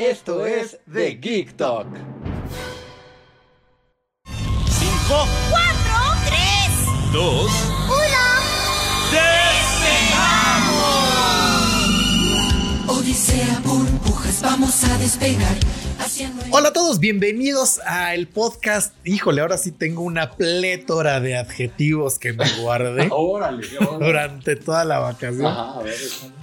Esto es The Geek Talk. 5, 4, 3, 2, 1. Odisea burbujas, vamos a despegar. Hola a todos, bienvenidos al podcast. Híjole, ahora sí tengo una plétora de adjetivos que me guardé órale, órale. durante toda la vacación. Ajá, a ver.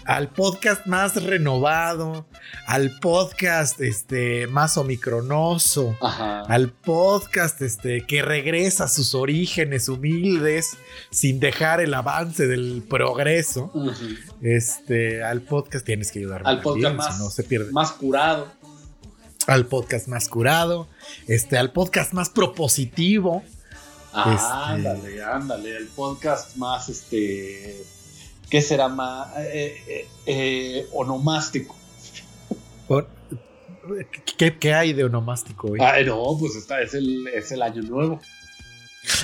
Al podcast más renovado, al podcast este, más omicronoso, Ajá. al podcast este, que regresa a sus orígenes humildes sin dejar el avance del progreso. Este, al podcast tienes que ayudarme. Al podcast más, si no se pierde. más curado. al podcast más curado, este, al podcast más propositivo. Ah, Este- Ándale, ándale. El podcast más, este. ¿Qué será más? Eh, eh, eh, onomástico. ¿Qué, qué hay de onomástico hoy? Ah, no, pues está, es el, es el año nuevo.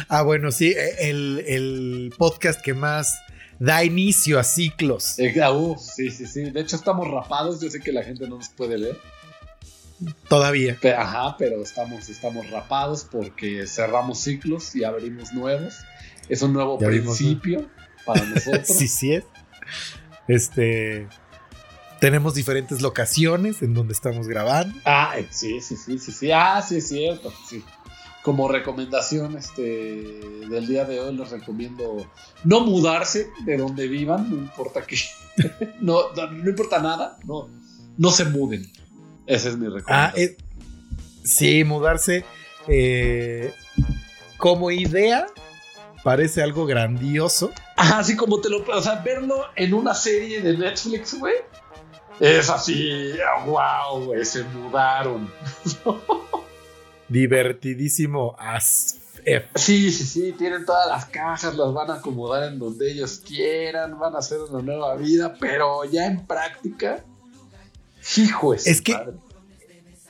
Ah, bueno, sí, el, el podcast que más da inicio a ciclos. Uh, sí, sí, sí. De hecho, estamos rapados. Yo sé que la gente no nos puede ver. Todavía. Ajá, pero estamos, estamos rapados porque cerramos ciclos y abrimos nuevos. Es un nuevo Ya principio para nosotros. Sí, sí es. Este. Tenemos diferentes locaciones en donde estamos grabando. Ah, eh, sí, sí, sí, sí, sí. Ah, sí, es cierto. Sí. Como recomendación este, del día de hoy, les recomiendo no mudarse de donde vivan, no importa que. no, no, no importa nada, no, no se muden. Esa es mi Ah, recomendación. eh, sí, mudarse eh, como idea parece algo grandioso. Ah, así como te lo. O sea, verlo en una serie de Netflix, güey. Es así, wow, güey, se mudaron. Divertidísimo as F. Sí, sí, sí, tienen todas las cajas, las van a acomodar en donde ellos quieran, van a hacer una nueva vida, pero ya en práctica, hijo Es que-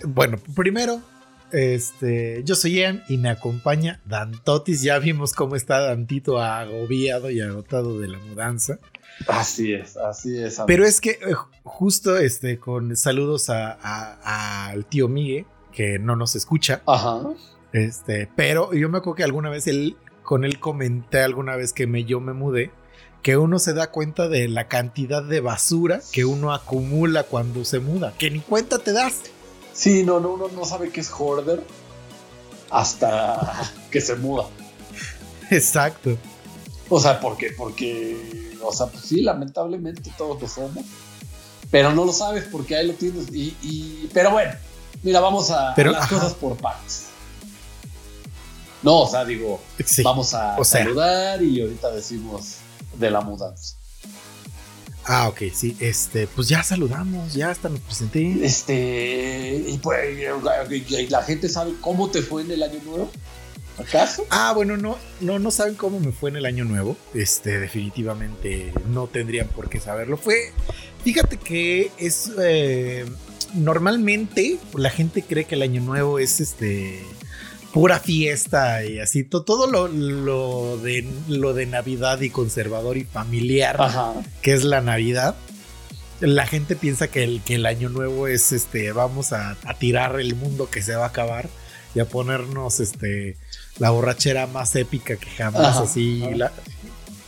Bueno, primero, este, yo soy Ian y me acompaña Dan Totis. Ya vimos cómo está Dantito agobiado y agotado de la mudanza. Así es, así es. amigo. Pero es que eh, justo este, con saludos a- a- al tío Migue, que no nos escucha. Ajá. Este, pero yo me acuerdo que alguna vez él, con él comenté alguna vez que me, yo me mudé, que uno se da cuenta de la cantidad de basura que uno acumula cuando se muda, que ni cuenta te das. Sí, no, no, uno no sabe qué es hoarder hasta que se muda. Exacto. O sea, porque, porque, o sea, pues sí, lamentablemente todos lo somos. Pero no lo sabes porque ahí lo tienes. Y, y- pero bueno, mira, vamos a, Pero, a las ajá. cosas por partes. No, o sea, digo, Sí. vamos a o sea. saludar y ahorita decimos de la mudanza. Ah, ok, sí. Este, pues ya saludamos, ya hasta nos presenté. Este, y pues, la gente sabe cómo te fue en el año nuevo. ¿Acaso? Ah, bueno, no, no, no saben cómo me fue en el año nuevo. Este, definitivamente no tendrían por qué saberlo. Fue, fíjate que es eh, normalmente la gente cree que el año nuevo es este pura fiesta y así to- todo lo, lo de lo de Navidad y conservador y familiar Ajá. que es la Navidad. La gente piensa que el, que el año nuevo es este, vamos a, a tirar el mundo que se va a acabar y a ponernos este, la borrachera más épica que jamás, Ajá, así. ajá. la-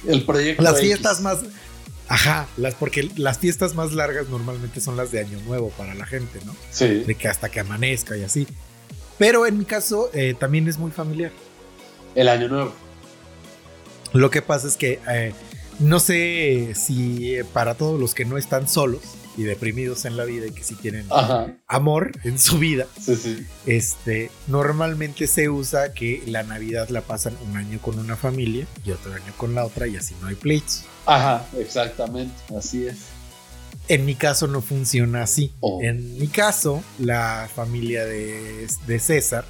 El proyecto. las X. fiestas más. Ajá, las, porque las fiestas más largas normalmente son las de año nuevo para la gente, ¿no? Sí. De que hasta que amanezca y así. Pero en mi caso eh, también es muy familiar. El año nuevo. Lo que pasa es que eh, no sé si eh, para todos los que no están solos y deprimidos en la vida y que sí tienen Ajá. amor en su vida, Sí, sí. este, normalmente se usa que la Navidad la pasan un año con una familia y otro año con la otra y así no hay pleitos. Ajá, exactamente. Así es. En mi caso no funciona así. Oh. En mi caso, la familia de, de César,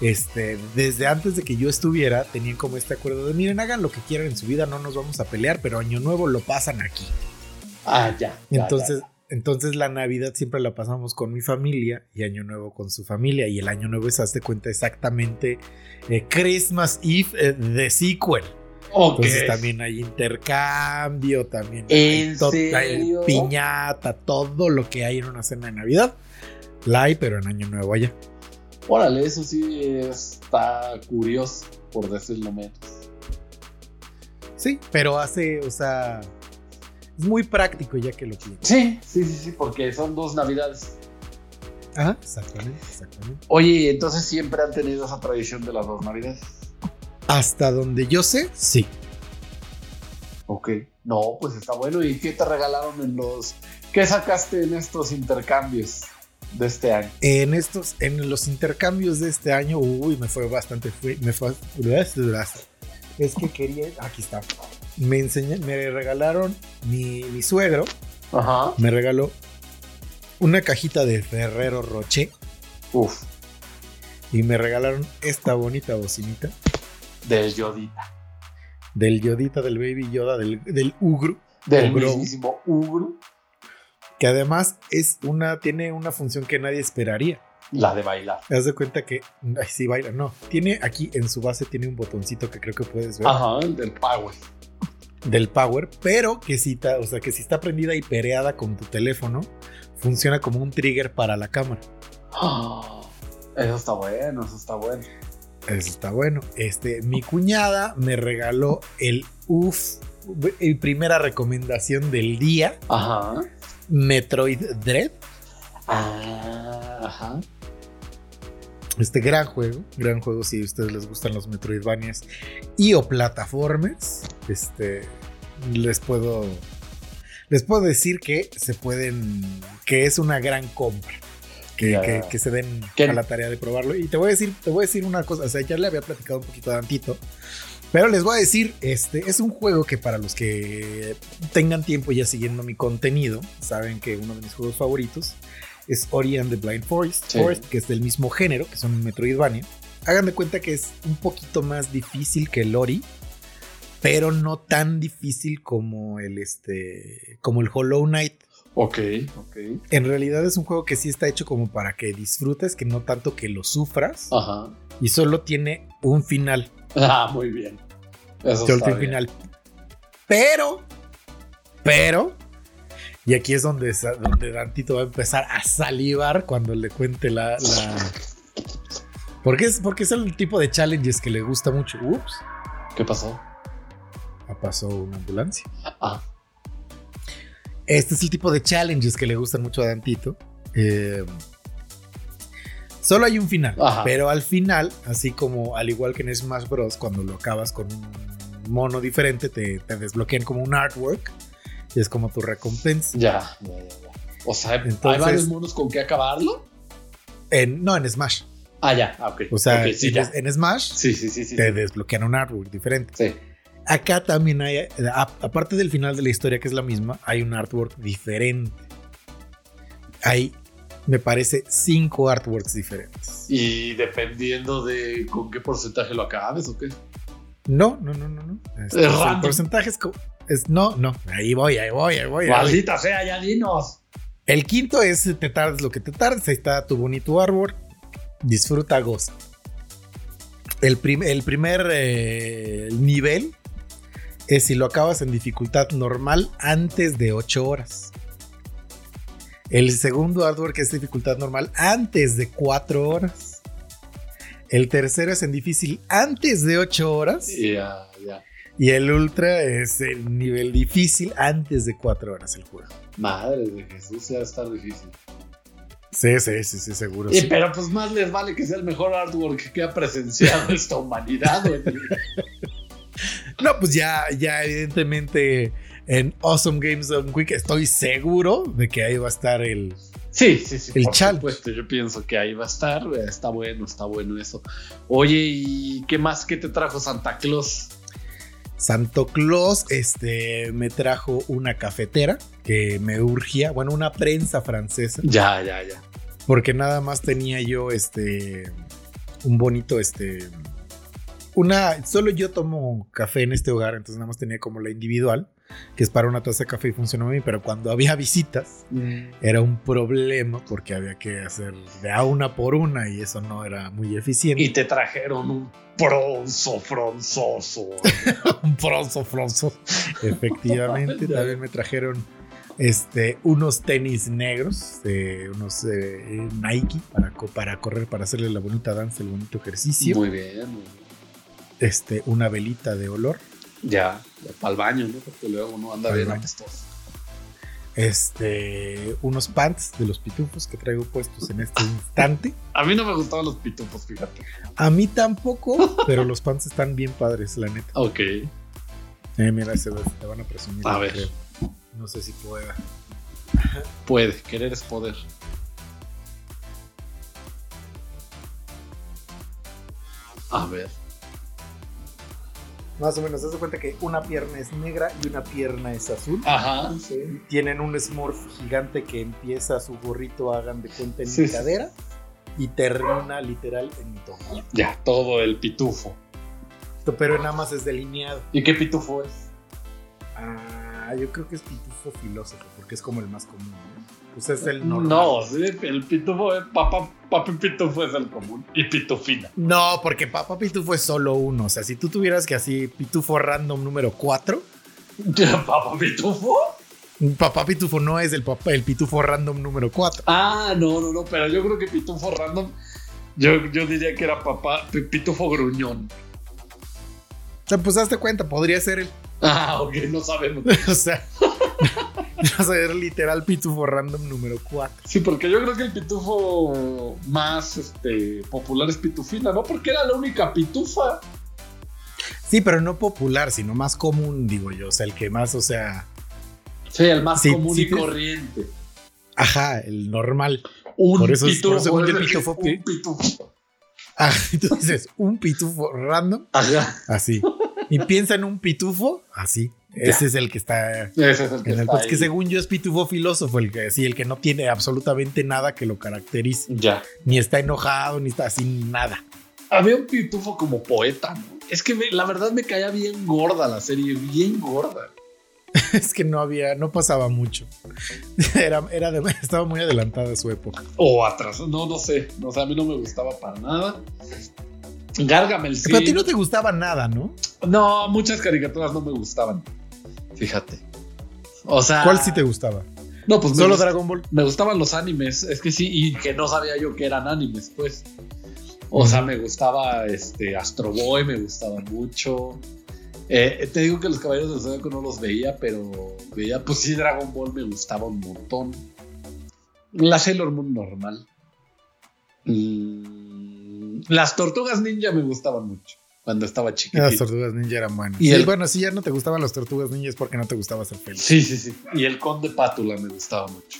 este, desde antes de que yo estuviera, tenían como este acuerdo de, miren, hagan lo que quieran en su vida, no nos vamos a pelear, pero año nuevo lo pasan aquí. Ah, ya. ya, Entonces, ya. entonces la Navidad siempre la pasamos con mi familia y Año Nuevo con su familia. Y el Año Nuevo es, hazte cuenta, exactamente eh, Christmas Eve eh, de sequel. Ok. Entonces también hay intercambio, también ¿En hay, to- hay piñata, todo lo que hay en una cena de Navidad. La hay, pero en Año Nuevo allá. Órale, eso sí está curioso, por decirlo menos. Sí, pero hace, o sea, es muy práctico ya que lo piensas. Sí, sí, sí, sí, porque son dos navidades. Ajá, exactamente, exactamente. Oye, entonces siempre han tenido esa tradición de las dos navidades. Hasta donde yo sé, sí. Ok. No, pues está bueno. ¿Y qué te regalaron en los... ¿Qué sacaste en estos intercambios de este año? En estos, en los intercambios de este año, uy, me fue bastante, fue- me fue, es que quería, aquí está, me enseñé, me regalaron, mi, mi suegro Ajá. me regaló una cajita de Ferrero Rocher Uf, y me regalaron esta bonita bocinita del Yodita. del Yodita, del Baby Yoda, del, del Ugru, Del Ugro. mismísimo Ugru. que además es una, tiene una función que nadie esperaría. La de bailar. Te das de cuenta que, ay, sí, baila, no, tiene aquí en su base, tiene un botoncito que creo que puedes ver. Ajá, el del Power. Del power, pero que si, ta- o sea, que si está prendida y pereada con tu teléfono, funciona como un trigger para la cámara. Eso está bueno, eso está bueno. Eso está bueno. Este, mi cuñada me regaló el UF, el primera recomendación del día, Ajá. Metroid Dread. Ah, ajá. Este gran juego, gran juego si a ustedes les gustan los Metroidvanias y o plataformas, este les puedo les puedo decir que se pueden que es una gran compra. Que, Ya. que- que se den ¿Qué? a la tarea de probarlo. Y te voy a decir, te voy a decir una cosa, o sea, ya le había platicado un poquito a Antito, pero les voy a decir, este es un juego que para los que tengan tiempo ya siguiendo mi contenido, saben que uno de mis juegos favoritos es Ori and the Blind Forest, Sí. Forest, que es del mismo género, que son Metroidvania. Hagan de cuenta que es un poquito más difícil que el Ori, pero no tan difícil como el este como el Hollow Knight. Ok, ok. En realidad es un juego que sí está hecho como para que disfrutes, que no tanto que lo sufras, Ajá. y solo tiene un final. Ah, muy bien. Eso Solo está tiene un bien. final. Pero, pero, y aquí es donde, donde Dantito va a empezar a salivar cuando le cuente la. la- Porque, es, porque es el tipo de challenges que le gusta mucho. Ups, ¿Qué pasó? pasó una ambulancia. Ah, Este es el tipo de challenges que le gustan mucho a Dantito. Eh, solo hay un final, Ajá. pero al final, así como al igual que en Smash Bros, cuando lo acabas con un mono diferente, te, te desbloquean como un artwork y es como tu recompensa. ya, ya, ya, ya. O sea, ¿hay Entonces- varios monos con que acabarlo? En, no, en Smash. Ah, ya, ah, ok. O sea, sí, en, Smash Sí, sí, sí, sí. te desbloquean un artwork diferente. Sí. Acá también hay, a- aparte del final de la historia que es la misma, hay un artwork diferente. Hay, me parece, cinco artworks diferentes. Y dependiendo de con qué porcentaje lo acabes o qué. No, no, no, no, no. Este, Es el porcentaje es, co- es- no, no. Ahí voy, ahí voy, ahí voy. ahí. Maldita sea, ya dinos. El quinto es te tardes lo que te tardes. Ahí está tu bonito artwork. Disfruta, goza. El, prim- el primer eh, nivel es si lo acabas en dificultad normal antes de 8 horas. El segundo artwork es dificultad normal antes de 4 horas. El tercero es en difícil antes de 8 horas. Ya, ya. Y el ultra es el nivel difícil antes de 4 horas el juego. Madre de Jesús, ya estar difícil. Sí, sí, sí, sí, seguro. Y sí. pero pues más les vale que sea el mejor artwork que ha presenciado esta humanidad. No, pues ya, ya evidentemente en Awesome Games Done Quick estoy seguro de que ahí va a estar el... Sí, sí, sí. El por supuesto, yo pienso que ahí va a estar. Está bueno, está bueno eso. Oye, ¿y qué más que te trajo Santa Claus? Santo Claus este, me trajo una cafetera que me urgía. Bueno, una prensa francesa. Ya, ya, ya. Porque nada más tenía yo este. Un bonito, este. Una. Solo yo tomo café en este hogar, entonces nada más tenía como la individual, que es para una taza de café y funcionó bien. Pero cuando había visitas, era un problema porque había que hacer de a una por una y eso no era muy eficiente. Y te trajeron un bronzo fronzoso. un bronzo fronzo. Efectivamente, también me trajeron este, unos tenis negros, eh, unos eh, Nike para, para correr, para hacerle la bonita danza, el bonito ejercicio. Muy bien, muy bien. Este, una velita de olor. Ya, para el baño, ¿no? Porque luego uno anda bien apestoso. Este, unos pants de los pitufos que traigo puestos en este instante. A mí no me gustaban los pitufos, fíjate. A mí tampoco, pero los pants están bien padres, la neta. Ok. Eh, mira, se te van a presumir. A ver. creo. No sé si pueda. Puede, querer es poder. A ver. Más o menos, te das cuenta que una pierna es negra y una pierna es azul. Ajá, sí. Tienen un Smurf gigante que empieza su gorrito, hagan de cuenta, en Sí, mi cadera y termina literal en mi tomo. Ya, todo el pitufo. Pero nada más es delineado. ¿Y qué pitufo es? Ah, yo creo que es pitufo filósofo, porque es como el más común. ¿no? Pues es el normal. No, sí, el pitufo es papá, papi pitufo es el común. Y pitufina. No, porque Papá Pitufo es solo uno. O sea, si tú tuvieras que así Pitufo random número 4, ¿Papá pitufo? Papá Pitufo no es el, papá, el Pitufo random número 4. Ah, no, no, no, pero yo creo que pitufo random. Yo, yo diría que era papá, pi- pitufo gruñón. O sea, pues hazte cuenta, podría ser el. Ah, ok, no sabemos. O sea, va a ser literal Pitufo random número 4. Sí, porque yo creo que el pitufo más este, popular es pitufina, ¿no? Porque era la única pitufa. Sí, pero no popular, sino más común, digo yo. O sea, el que más, o sea, Sí, el más Sí, común sí, y corriente. ajá, el normal. Un Por eso es- pitufo. por eso un es el- pitufo pi- un pitufo. Ah, tú dices, un pitufo random, Ajá. así. Y piensa en un pitufo, así. Ese es el que está Ese es el que en el está pues, que según yo es pitufo filósofo, el que sí, el que no tiene absolutamente nada que lo caracterice. Ya. Ni está enojado, ni está así, nada. Había un pitufo como poeta, ¿no? Es que me- la verdad me caía bien gorda la serie, bien gorda. Es que no había, no pasaba mucho. Era, era de- estaba muy adelantada a su época. O atrás, no, no sé. O sea, a mí no me gustaba para nada. Gargamel sí. Pero a ti no te gustaba nada, ¿no? No, muchas caricaturas no me gustaban. Fíjate. O sea. ¿Cuál sí te gustaba? No, pues me, Solo gust- Dragon Ball. me gustaban los animes. Es que sí, y que no sabía yo que eran animes, pues. O sea, me gustaba este Astro Boy, me gustaba mucho. Eh, te digo que los caballeros del Zodíaco no los veía, pero veía, pues sí, Dragon Ball me gustaba un montón. La Sailor Moon normal. Mm, las tortugas ninja me gustaban mucho cuando estaba Las chiquitito. tortugas ninja eran buenas. Y el- bueno, si ya no te gustaban las tortugas ninja es porque no te gustaba ser feliz. Sí, sí, sí. Y el Conde Pátula me gustaba mucho.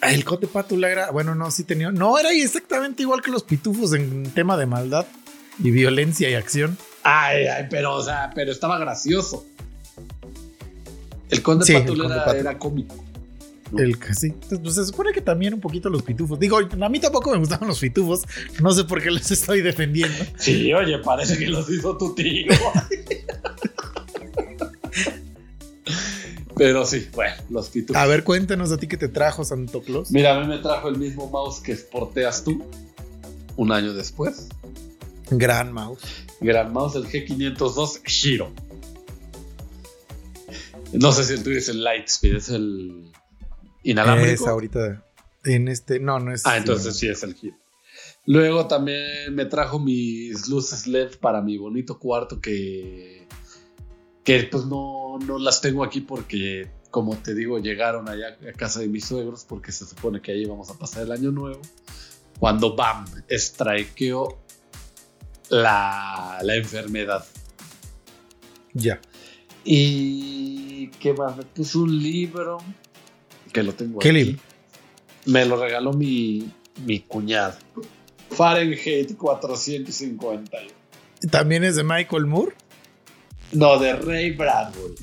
Ah, El Cote Pátula era, bueno, no, sí tenía. No, era exactamente igual que los pitufos en tema de maldad y violencia y acción. Ay, ay, pero, o sea, pero estaba gracioso. El Conde Sí, el Pátula Conde era, Pátula. era cómico. ¿No? El que sí. Entonces, pues, se supone que también un poquito los pitufos. Digo, a mí tampoco me gustaban los pitufos. No sé por qué los estoy defendiendo. Sí, oye, parece que los hizo tu tío. pero sí, bueno, los pitufos. A ver, cuéntanos a ti que te trajo Santo Claus. Mira, a mí me trajo el mismo mouse que porteas tú un año después. Gran mouse. Gran mouse, el G502 Giro. No sé si el tuyo es el Lightspeed, es el inalámbrico. Es ahorita en este. No, no es. Ah, entonces sí es el Giro. Luego también me trajo mis luces LED para mi bonito cuarto que, que pues no, no las tengo aquí porque, como te digo, llegaron allá a casa de mis suegros porque se supone que ahí vamos a pasar el año nuevo. Cuando BAM strikeó la, la enfermedad. Ya. Y qué más, me puso un libro que lo tengo ¿Qué aquí. libro? Me lo regaló mi, mi cuñado. Fahrenheit 450. También es de Michael Moore. No, de Ray Bradbury.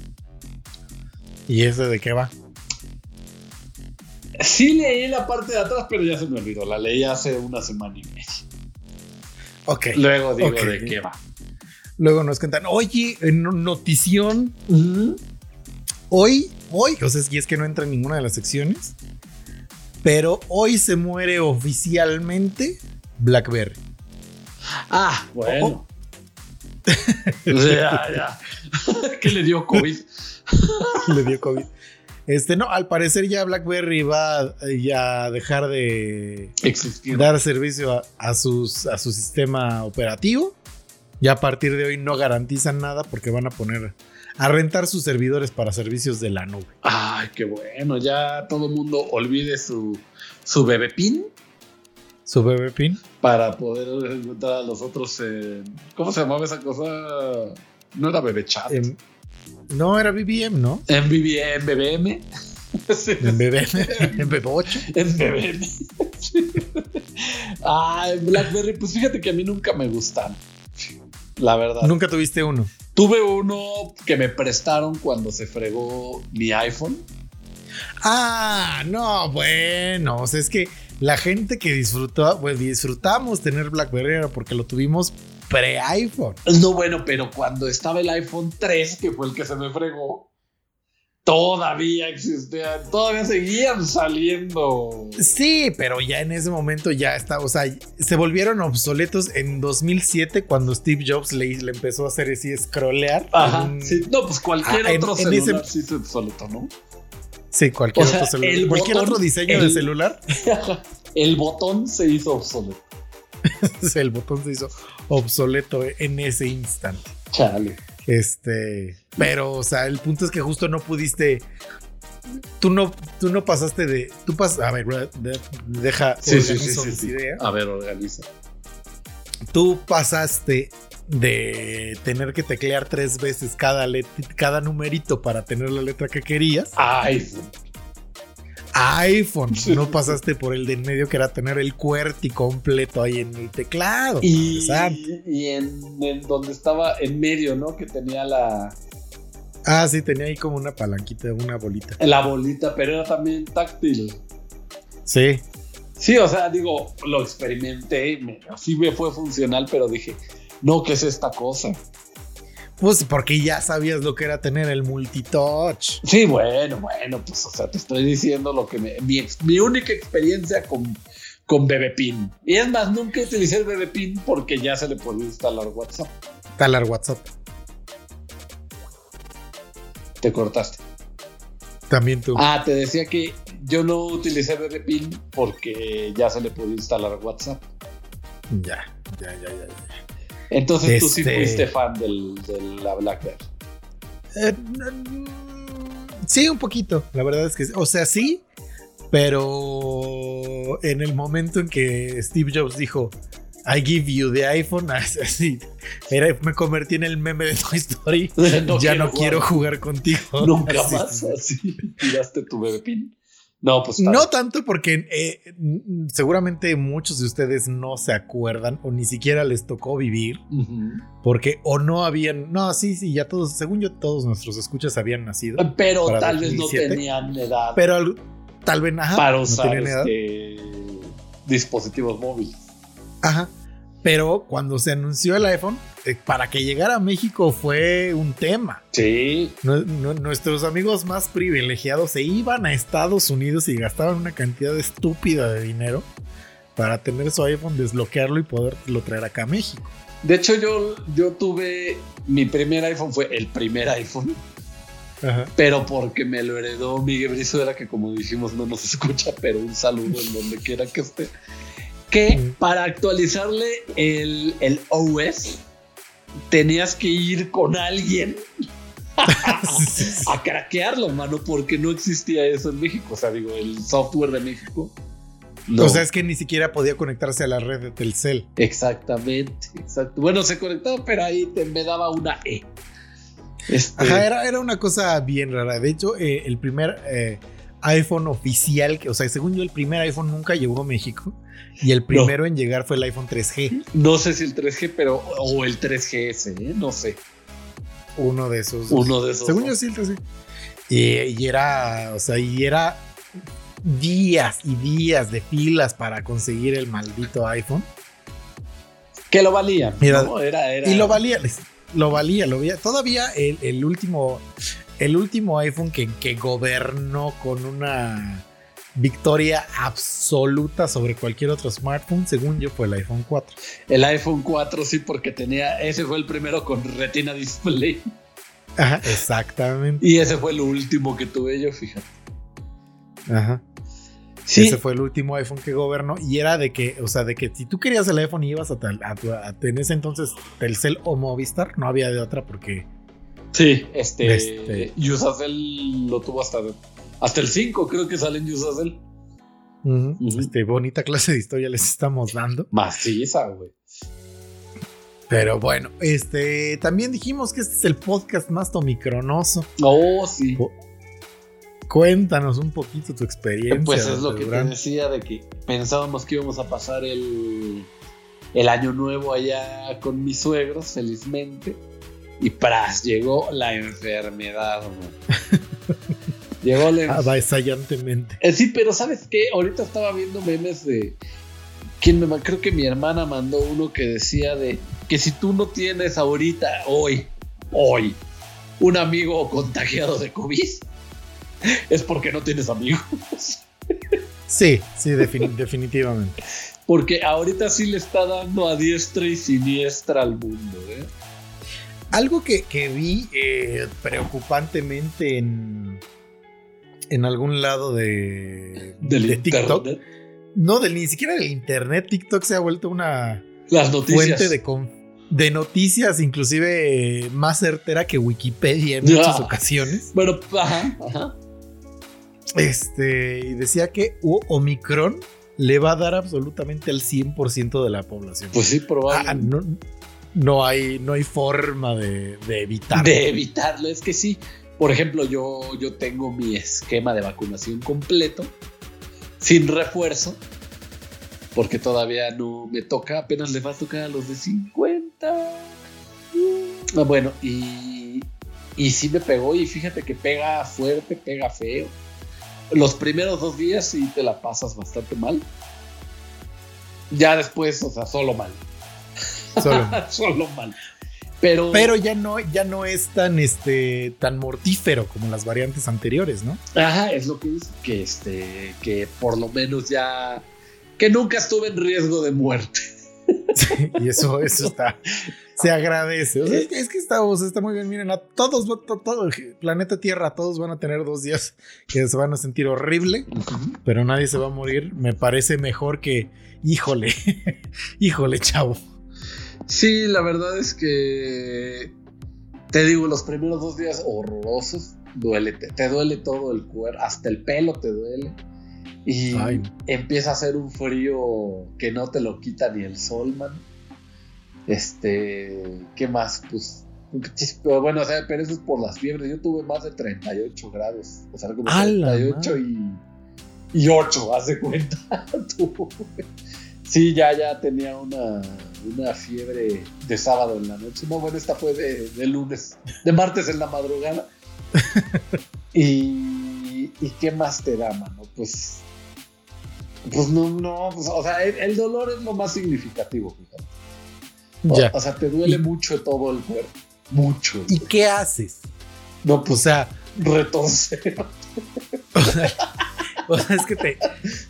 ¿Y ese de qué va? Sí leí la parte de atrás, pero ya se me olvidó. La leí hace una semana y media. Ok. Luego digo de qué va. Luego nos cuentan, oye, en notición, hoy, hoy, o sea, y es que no entra en ninguna de las secciones, pero hoy se muere oficialmente BlackBerry. Ah, bueno. O sea, ya. que le dio COVID. Le dio COVID. Este, no, al parecer ya BlackBerry va a ya dejar de Existir. dar servicio a, a sus, a su sistema operativo. Ya a partir de hoy no garantizan nada porque van a poner a rentar sus servidores para servicios de la nube. Ay, qué bueno. Ya todo el mundo olvide su, su bebé pin Su bebé pin. para poder encontrar a los otros. eh, ¿Cómo se llamaba esa cosa? No era bebé chat. em, no era BBM, ¿no? En BBM, BBM. Sí, En BBM, en BB8. en BBM. ah, en Blackberry, pues fíjate que a mí nunca me gustan. La verdad. Nunca tuviste uno. Tuve uno que me prestaron cuando se fregó mi iPhone. Ah, no, bueno, o sea, es que la gente que disfrutó, pues disfrutamos tener BlackBerry porque lo tuvimos pre-iPhone. No, bueno, pero cuando estaba el iPhone 3, que fue el que se me fregó, todavía existían, todavía seguían saliendo. Sí, pero ya en ese momento ya está, o sea, se volvieron obsoletos en 2007 cuando Steve Jobs le, le empezó a hacer así, scrollear. Ajá, en- sí. No, pues cualquier Ah, en- otro en ese- celular sí se obsoleto, ¿no? Sí, cualquier O sea, otro celular. el Cualquier botón- otro diseño el- de celular, el botón se hizo obsoleto. el botón se hizo obsoleto en ese instante. Chale. Este, pero, o sea, el punto es que justo no pudiste. Tú no, tú no pasaste de. Tú pas, a ver, de- deja. Sí, sí, sí. A ver, organiza. Tú pasaste de tener que teclear tres veces cada, cada numerito para tener la letra que querías Ay, iPhone. No pasaste por el de en medio que era tener el QWERTY completo ahí en el teclado. y, en, en donde estaba en medio, ¿no? Que tenía la, Ah, sí, tenía ahí como una palanquita, una bolita. la bolita, pero era también táctil. Sí. Sí, o sea, digo, lo experimenté, me, así me fue funcional, pero dije, no, ¿qué es esta cosa? Pues porque ya sabías lo que era tener el multitouch. Sí, bueno, bueno, pues, o sea, te estoy diciendo lo que me, mi, mi única experiencia con, con BBPin. Y es más, nunca utilicé el BBPin porque ya se le podía instalar WhatsApp. Talar WhatsApp. Te cortaste. También tú. Ah, te decía que yo no utilicé BBPin porque ya se le podía instalar WhatsApp. Ya, ya, ya, ya. ya. Entonces tú sí Este- fuiste fan del, de la BlackBerry. Eh, mm, sí, un poquito. La verdad es que, o sea, sí, pero en el momento en que Steve Jobs dijo, I give you the iPhone, así, era- me convertí en el meme de Toy Story. ya no quiero jugar contigo. Nunca Así. más así tiraste tu BBPin. No, pues está No tanto porque eh, seguramente muchos de ustedes no se acuerdan o ni siquiera les tocó vivir porque o no habían, no, sí, sí, ya todos, según yo, todos nuestros escuchas habían nacido, Pero tal vez no 2007. tenían edad pero al- tal vez, ajá, para no usar tenían edad. este, dispositivos móviles. Ajá. Pero cuando se anunció el iPhone, eh, para que llegara a México fue un tema. Sí, Nu- nu- nuestros amigos más privilegiados se iban a Estados Unidos y gastaban una cantidad estúpida de dinero para tener su iPhone, desbloquearlo y poderlo traer acá a México. de hecho yo, yo tuve, mi primer iPhone fue el primer iPhone, Ajá. pero porque me lo heredó Miguel Brizuela, que como dijimos no nos escucha, pero un saludo en donde quiera que esté. Que para actualizarle el, el OS tenías que ir con alguien a craquearlo, mano, porque no existía eso en México. O sea, digo, el software de México. No. O sea, es que ni siquiera podía conectarse a la red de Telcel. Exactamente, exacto. Bueno, se conectaba, pero ahí te, me daba una E. Este, Ajá, era, era una cosa bien rara. De hecho, eh, el primer eh, iPhone oficial, que, o sea, según yo, el primer iPhone nunca llegó a México. Y el primero en llegar fue el iPhone 3G. No sé si el 3G, pero. O el 3GS, ¿eh? no sé. Uno de esos. Uno de esos. Según dos. yo, sí, el 3G. Y, y era, o sea, y era días y días de filas para conseguir el maldito iPhone. Que lo valía. Mira, ¿no? Era, era... Y lo valía, lo valía, lo valía. Todavía el, el último, el último iPhone que, que gobernó con una victoria absoluta sobre cualquier otro smartphone, según yo, fue el iPhone 4. El iPhone 4, sí, porque tenía, ese fue el primero con Retina Display. Ajá, exactamente. Y ese fue el último que tuve yo, fíjate. Ajá. Sí. Ese fue el último iPhone que gobernó y era de que, o sea, de que si tú querías el iPhone y ibas a, tal- a, tu- a- en ese entonces Telcel o Movistar, no había de otra porque Sí, este, Este- Yusacel lo tuvo hasta, hasta el 5, creo que sale en Yusacel. Ujú. este, bonita clase de historia les estamos dando. Maciza, güey. Pero bueno, este, también dijimos que este es el podcast más tomicronoso. Oh, sí. Cuéntanos un poquito tu experiencia. Pues es lo que te decía de que pensábamos que íbamos a pasar el, el año nuevo allá con mis suegros, felizmente. Y pras, llegó la enfermedad, güey. llegó la enfermedad. Avasallantemente. Eh, sí, pero ¿sabes qué? Ahorita estaba viendo memes de. ¿Quién me Creo que mi hermana mandó uno que decía de que si tú no tienes ahorita, hoy, hoy, un amigo contagiado de COVID, es porque no tienes amigos. Sí, sí, defini- definitivamente. Porque ahorita sí le está dando a diestra y siniestra al mundo, ¿eh? Algo que, que vi eh, preocupantemente en, en algún lado de, Del de TikTok. internet. No, del, ni siquiera del internet. TikTok se ha vuelto una Las fuente de, noticias, inclusive más certera que Wikipedia en muchas ocasiones. Bueno, ajá, ajá. Este, y decía que Omicron le va a dar absolutamente al 100% de la población. Pues sí, probable. Ah, no, no hay, no hay forma de, de evitarlo. de evitarlo. Es que sí, por ejemplo, yo, yo tengo mi esquema de vacunación completo, sin refuerzo, porque todavía no me toca, apenas le va a tocar a los de 50. Ah, Bueno, y, y sí me pegó, y fíjate que pega fuerte, pega feo. Los primeros dos días sí te la pasas bastante mal. Ya después, o sea, solo mal. Solo. solo mal. Pero, Pero ya no, ya no es tan, este, tan mortífero como las variantes anteriores, ¿no? Ajá, es lo que dice, que este, que por lo menos ya, que nunca estuve en riesgo de muerte. Sí, y eso, eso está, se agradece. O sea, es, que, es que está, o sea, está muy bien. Miren, a todos, to- todo, el planeta Tierra, todos van a tener dos días que se van a sentir horrible, pero nadie se va a morir. Me parece mejor que, híjole, híjole, chavo. Sí, la verdad es que te digo, los primeros dos días horrorosos, duele, te, te duele todo el cuerpo, hasta el pelo te duele. Y Ay. empieza a hacer un frío que no te lo quita ni el sol, man. Este, ¿qué más? Pues, bueno, o sea, pero eso es por las fiebres. Yo tuve más de 38 grados, o sea, como ¡A la 38 y, y 8, haz de cuenta. Sí, ya, ya tenía una, una fiebre de sábado en la noche. No, bueno, esta fue de, de lunes, de martes en la madrugada. y, ¿Y qué más te da, mano? Pues, pues no, no, pues, o sea, el, el dolor es lo más significativo, fíjate. O, Ya. o sea, te duele Y- mucho todo el cuerpo. Mucho. ¿Y qué haces? No, O pues sea, retorcer. o sea, es que te.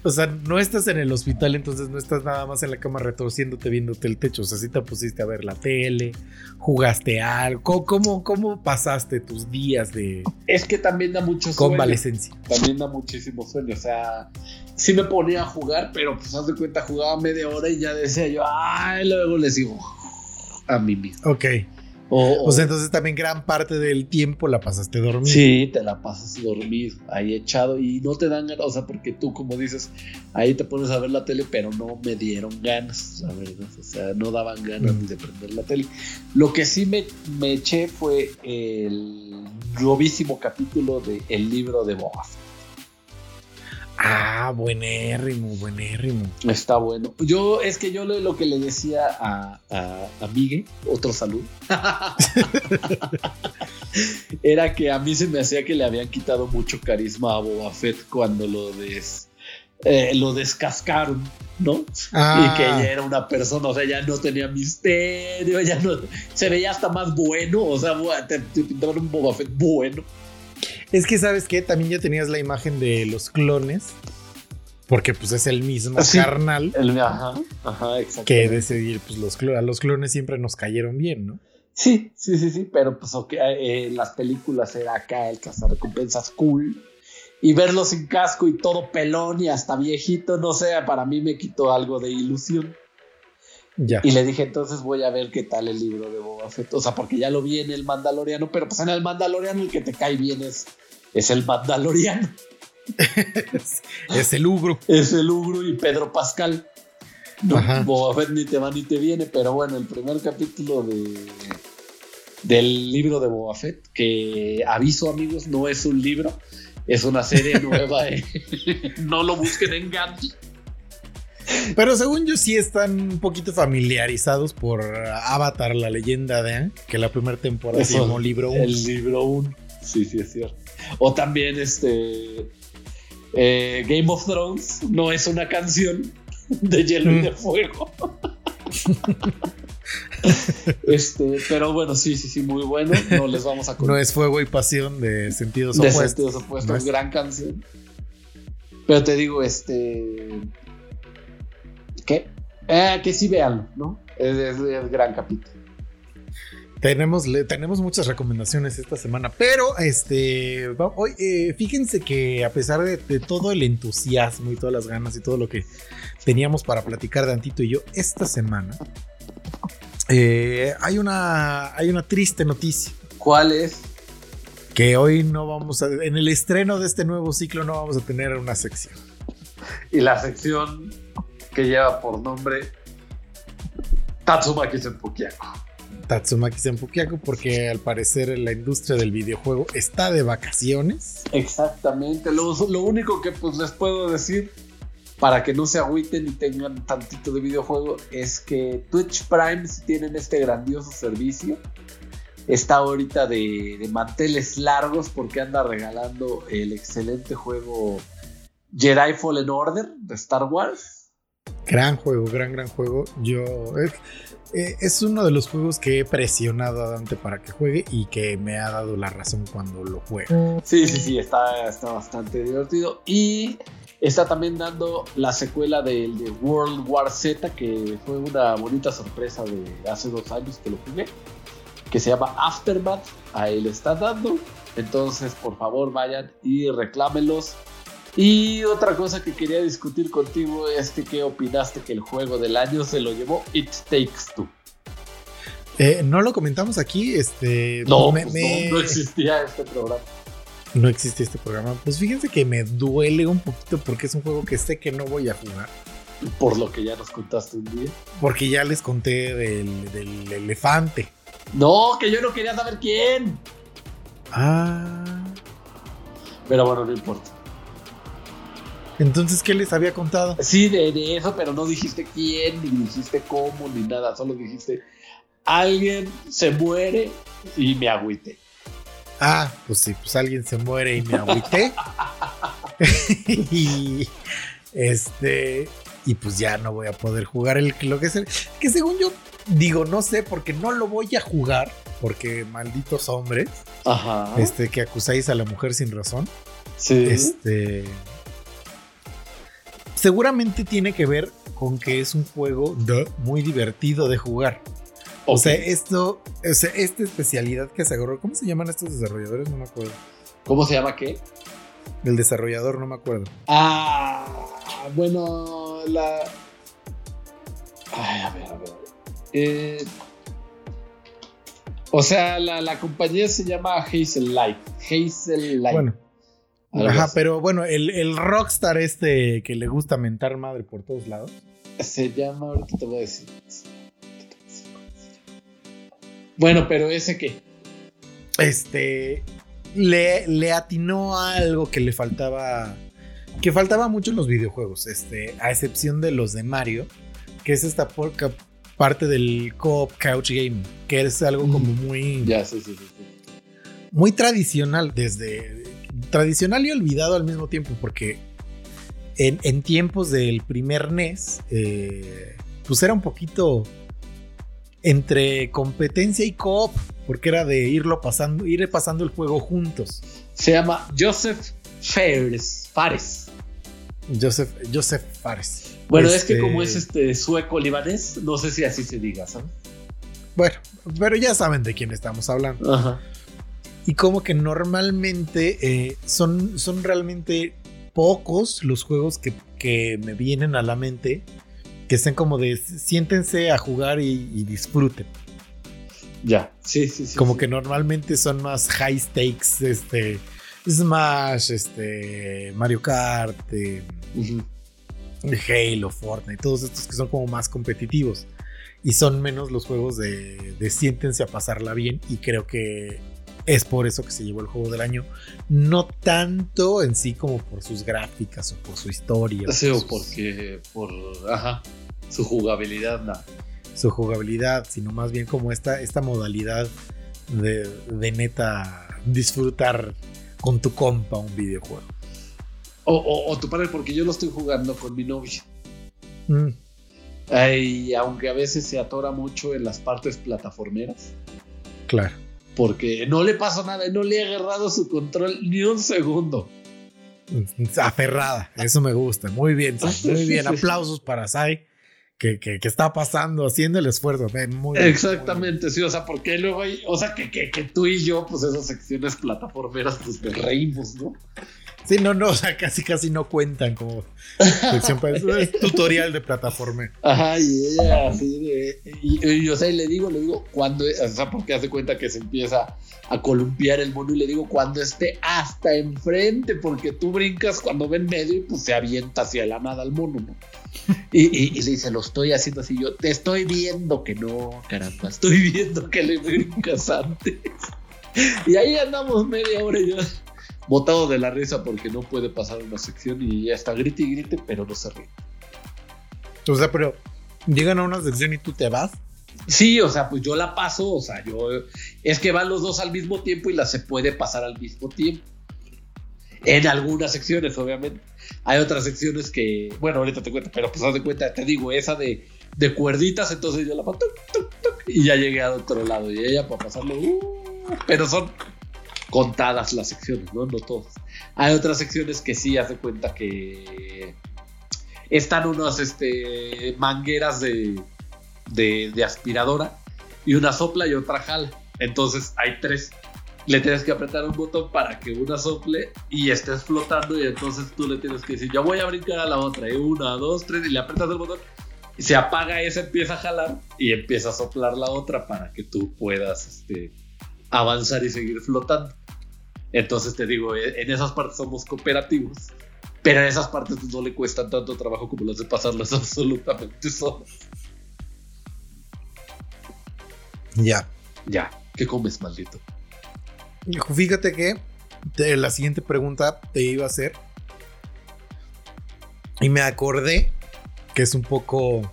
O sea, no estás en el hospital, entonces no estás nada más en la cama retorciéndote, viéndote el techo. O sea, sí te pusiste a ver la tele, jugaste algo. ¿Cómo, cómo, pasaste tus días de Es que también da mucho sueño. convalecencia? también da muchísimo sueño. O sea, sí me ponía a jugar, pero pues haz de cuenta, jugaba media hora y ya decía yo, ay, luego les digo a mí mismo. Ok. O, O sea, entonces también gran parte del tiempo la pasaste dormido. sí, te la pasas dormido, ahí echado y no te dan ganas, o sea, porque tú, como dices, ahí te pones a ver la tele, pero no me dieron ganas, la verdad. O sea, no daban ganas Mm. ni de prender la tele. Lo que sí me, me eché fue el globísimo capítulo de El libro de Boba Fett. Ah, buenérrimo, buenérrimo. Está bueno. Yo, es que yo lo, que le decía a, a, a Migue, otro salud. era que a mí se me hacía que le habían quitado mucho carisma a Boba Fett cuando lo des, eh, lo descascaron, ¿no? Ah. Y que ella era una persona, o sea, ya no tenía misterio, ya no se veía hasta más bueno, o sea, te, te pintaban un Boba Fett bueno. Es que, ¿sabes qué? También ya tenías la imagen de los clones. Porque pues es el mismo Sí. carnal El- ajá, ajá, exacto. que decidir, pues los, a los clones siempre nos cayeron bien, ¿no? Sí, sí, sí, sí, pero pues ok, eh, las películas era acá el cazarrecompensas cool. Y verlo sin casco y todo pelón y hasta viejito, no sé, para mí me quitó algo de ilusión. Ya. Y le dije, entonces voy a ver qué tal el libro de Boba Fett. O sea, porque ya lo vi en el Mandaloriano, pero pues en el Mandaloriano el que te cae bien es, es el Mandaloriano. es el ugro. Es el Ugro y Pedro Pascal. No. Boba Fett ni te va ni te viene, pero bueno, el primer capítulo de del libro de Boba Fett, que aviso amigos, no es un libro, es una serie nueva. eh. no lo busquen en Gandhi. Pero según yo sí están un poquito familiarizados por Avatar, la leyenda de Aang, que la primera temporada se Eso, llamó Libro 1. El libro 1. Sí, sí, es cierto. O también este eh, Game of Thrones no es una canción de hielo y de Mm. fuego. este, pero bueno, sí, sí, sí, muy bueno. No les vamos a No es fuego y pasión de sentidos de opuestos. sentidos opuestos, No es- gran canción. Pero te digo, este. ¿Qué? Eh, que sí vean, ¿no? Es, es- es gran capítulo. Tenemos, le- tenemos muchas recomendaciones esta semana, pero este, hoy, eh, fíjense que a pesar de, de todo el entusiasmo y todas las ganas y todo lo que teníamos para platicar de Antito y yo esta semana, eh, hay, una, hay una triste noticia. ¿Cuál es? Que hoy no vamos a, en el estreno de este nuevo ciclo no vamos a tener una sección. Y la sección que lleva por nombre Tatsumaki Senpukiako. Tatsumaki Senpukiako, porque al parecer la industria del videojuego está de vacaciones. Exactamente. Lo, lo único que pues les puedo decir para que no se agüiten y tengan tantito de videojuego es que Twitch Prime si tienen este grandioso servicio. Está ahorita de, de manteles largos porque anda regalando el excelente juego Jedi Fallen Order de Star Wars. Gran juego, gran, gran juego. Yo. eh, eh, es uno de los juegos que he presionado a Dante para que juegue y que me ha dado la razón cuando lo juega. Sí, sí, sí, está, está bastante divertido. Y está también dando la secuela del de World War Z, que fue una bonita sorpresa de hace dos años que lo jugué, que se llama Aftermath. Ahí le está dando. Entonces, por favor, vayan y reclámenlos. Y otra cosa que quería discutir contigo es que qué opinaste que el juego del año se lo llevó It Takes Two. Eh, no lo comentamos aquí, este. No, me- pues me- no, no existía este programa. no existe este programa. Pues fíjense que me duele un poquito porque es un juego que sé que no voy a jugar. Por lo que ya nos contaste un día. Porque ya les conté del, del elefante. No, que yo no quería saber quién. Ah. Pero bueno, no importa. Entonces, ¿qué les había contado? Sí, de, de eso, pero no dijiste quién, ni dijiste cómo, ni nada. Solo dijiste, alguien se muere y me agüite. Ah, pues sí, pues alguien se muere y me agüité. y este. Y pues ya no voy a poder jugar el lo que es el. Que según yo digo, no sé, porque no lo voy a jugar. Porque malditos hombres. Ajá. Este, que acusáis a la mujer sin razón. sí. Este. Seguramente tiene que ver con que es un juego muy divertido de jugar. O sea, esto, o sea, esta especialidad que se agarró, ¿cómo se llaman estos desarrolladores? No me acuerdo. ¿Cómo se llama qué? El desarrollador, no me acuerdo. Ah, bueno, la. Ay, a ver, a ver. Eh, o sea, la, la compañía se llama Hazel Light. Hazel Light. Bueno, ajá, así. pero bueno, el, el rockstar este que le gusta mentar madre por todos lados. Se llama, ahorita te voy a decir. Bueno, pero ese que. Este le, le atinó a algo que le faltaba. Que faltaba mucho en los videojuegos. Este, a excepción de los de Mario. Que es esta porca parte del co-op couch game. Que es algo como muy. Ya, sí, sí, sí. sí. muy tradicional, desde tradicional y olvidado al mismo tiempo, porque en, tiempos del primer NES, eh, pues era un poquito entre competencia y coop, porque era de irlo pasando, ir pasando el juego juntos. Se llama Joseph Fares. Fares. Joseph, Joseph Fares. Bueno, es que como es este, este sueco libanés, no sé si así se diga, ¿sabes? Bueno, pero ya saben de quién estamos hablando. Ajá. Y como que normalmente eh, son, son realmente pocos los juegos que, me vienen a la mente que estén como de siéntense a jugar y, disfruten. Ya, sí, sí, sí. Como que normalmente son más high stakes, este, Smash, este, Mario Kart, eh, Halo, Fortnite, todos estos que son como más competitivos. Y son menos los juegos de, de siéntense a pasarla bien. Y creo que es por eso que se llevó el juego del año. No tanto en sí como por sus gráficas o por su historia. Sí, o porque por ajá, su jugabilidad, no. Su jugabilidad, sino más bien como esta, esta modalidad de, de neta disfrutar con tu compa un videojuego. O, tu padre, porque yo lo estoy jugando con mi novia. Mm. Y aunque a veces se atora mucho en las partes plataformeras. Claro porque no le pasó nada no le ha agarrado su control ni un segundo. Aferrada, eso me gusta. Muy bien, muy bien. Aplausos para Sai. Que, que, está pasando, haciendo el esfuerzo. Muy Exactamente, sí, o sea, porque luego hay, o sea, que, que, tú y yo, pues esas secciones plataformeras, pues te reímos, ¿no? Sí, no, no, o sea, casi casi no cuentan como es tutorial de plataforma. Ajá, y ella así de, y, yo, o sea, y le digo, le digo, cuando, o sea, porque hace cuenta que se empieza a columpiar el mono y le digo, cuando esté hasta enfrente, porque tú brincas cuando ven medio y pues se avienta hacia la nada el mono, ¿no? Y, y, le dice, lo estoy haciendo así, yo te estoy viendo que no, caramba, estoy viendo que le brincas antes. Y ahí andamos media hora y yo botado de la risa porque no puede pasar una sección y ya está grite y grite, pero no se ríe. O sea, pero llegan a una sección y tú te vas. Sí, o sea, pues yo la paso, o sea, yo es que van los dos al mismo tiempo y la se puede pasar al mismo tiempo. En algunas secciones, obviamente. Hay otras secciones que, bueno, ahorita te cuento, pero pues haz de cuenta, te digo, esa de, de cuerditas, entonces yo la paso y ya llegué al otro lado y ella para pasarlo, uh, pero son contadas las secciones, ¿no? No todas. Hay otras secciones que sí hace cuenta que están unas este, mangueras de, de, aspiradora y una sopla y otra jala. Entonces hay tres. Le tienes que apretar un botón para que una sople y estés flotando y entonces tú le tienes que decir, yo voy a brincar a la otra. Y una, dos, tres y le apretas el botón y se apaga esa, empieza a jalar y empieza a soplar la otra para que tú puedas este, avanzar y seguir flotando. Entonces te digo, eh, en esas partes somos cooperativos, pero en esas partes pues, no le cuesta tanto trabajo como las de pasarlas absolutamente solos. Ya. Ya. ¿Qué comes, maldito? Fíjate que la siguiente pregunta te iba a hacer. Y me acordé que es un poco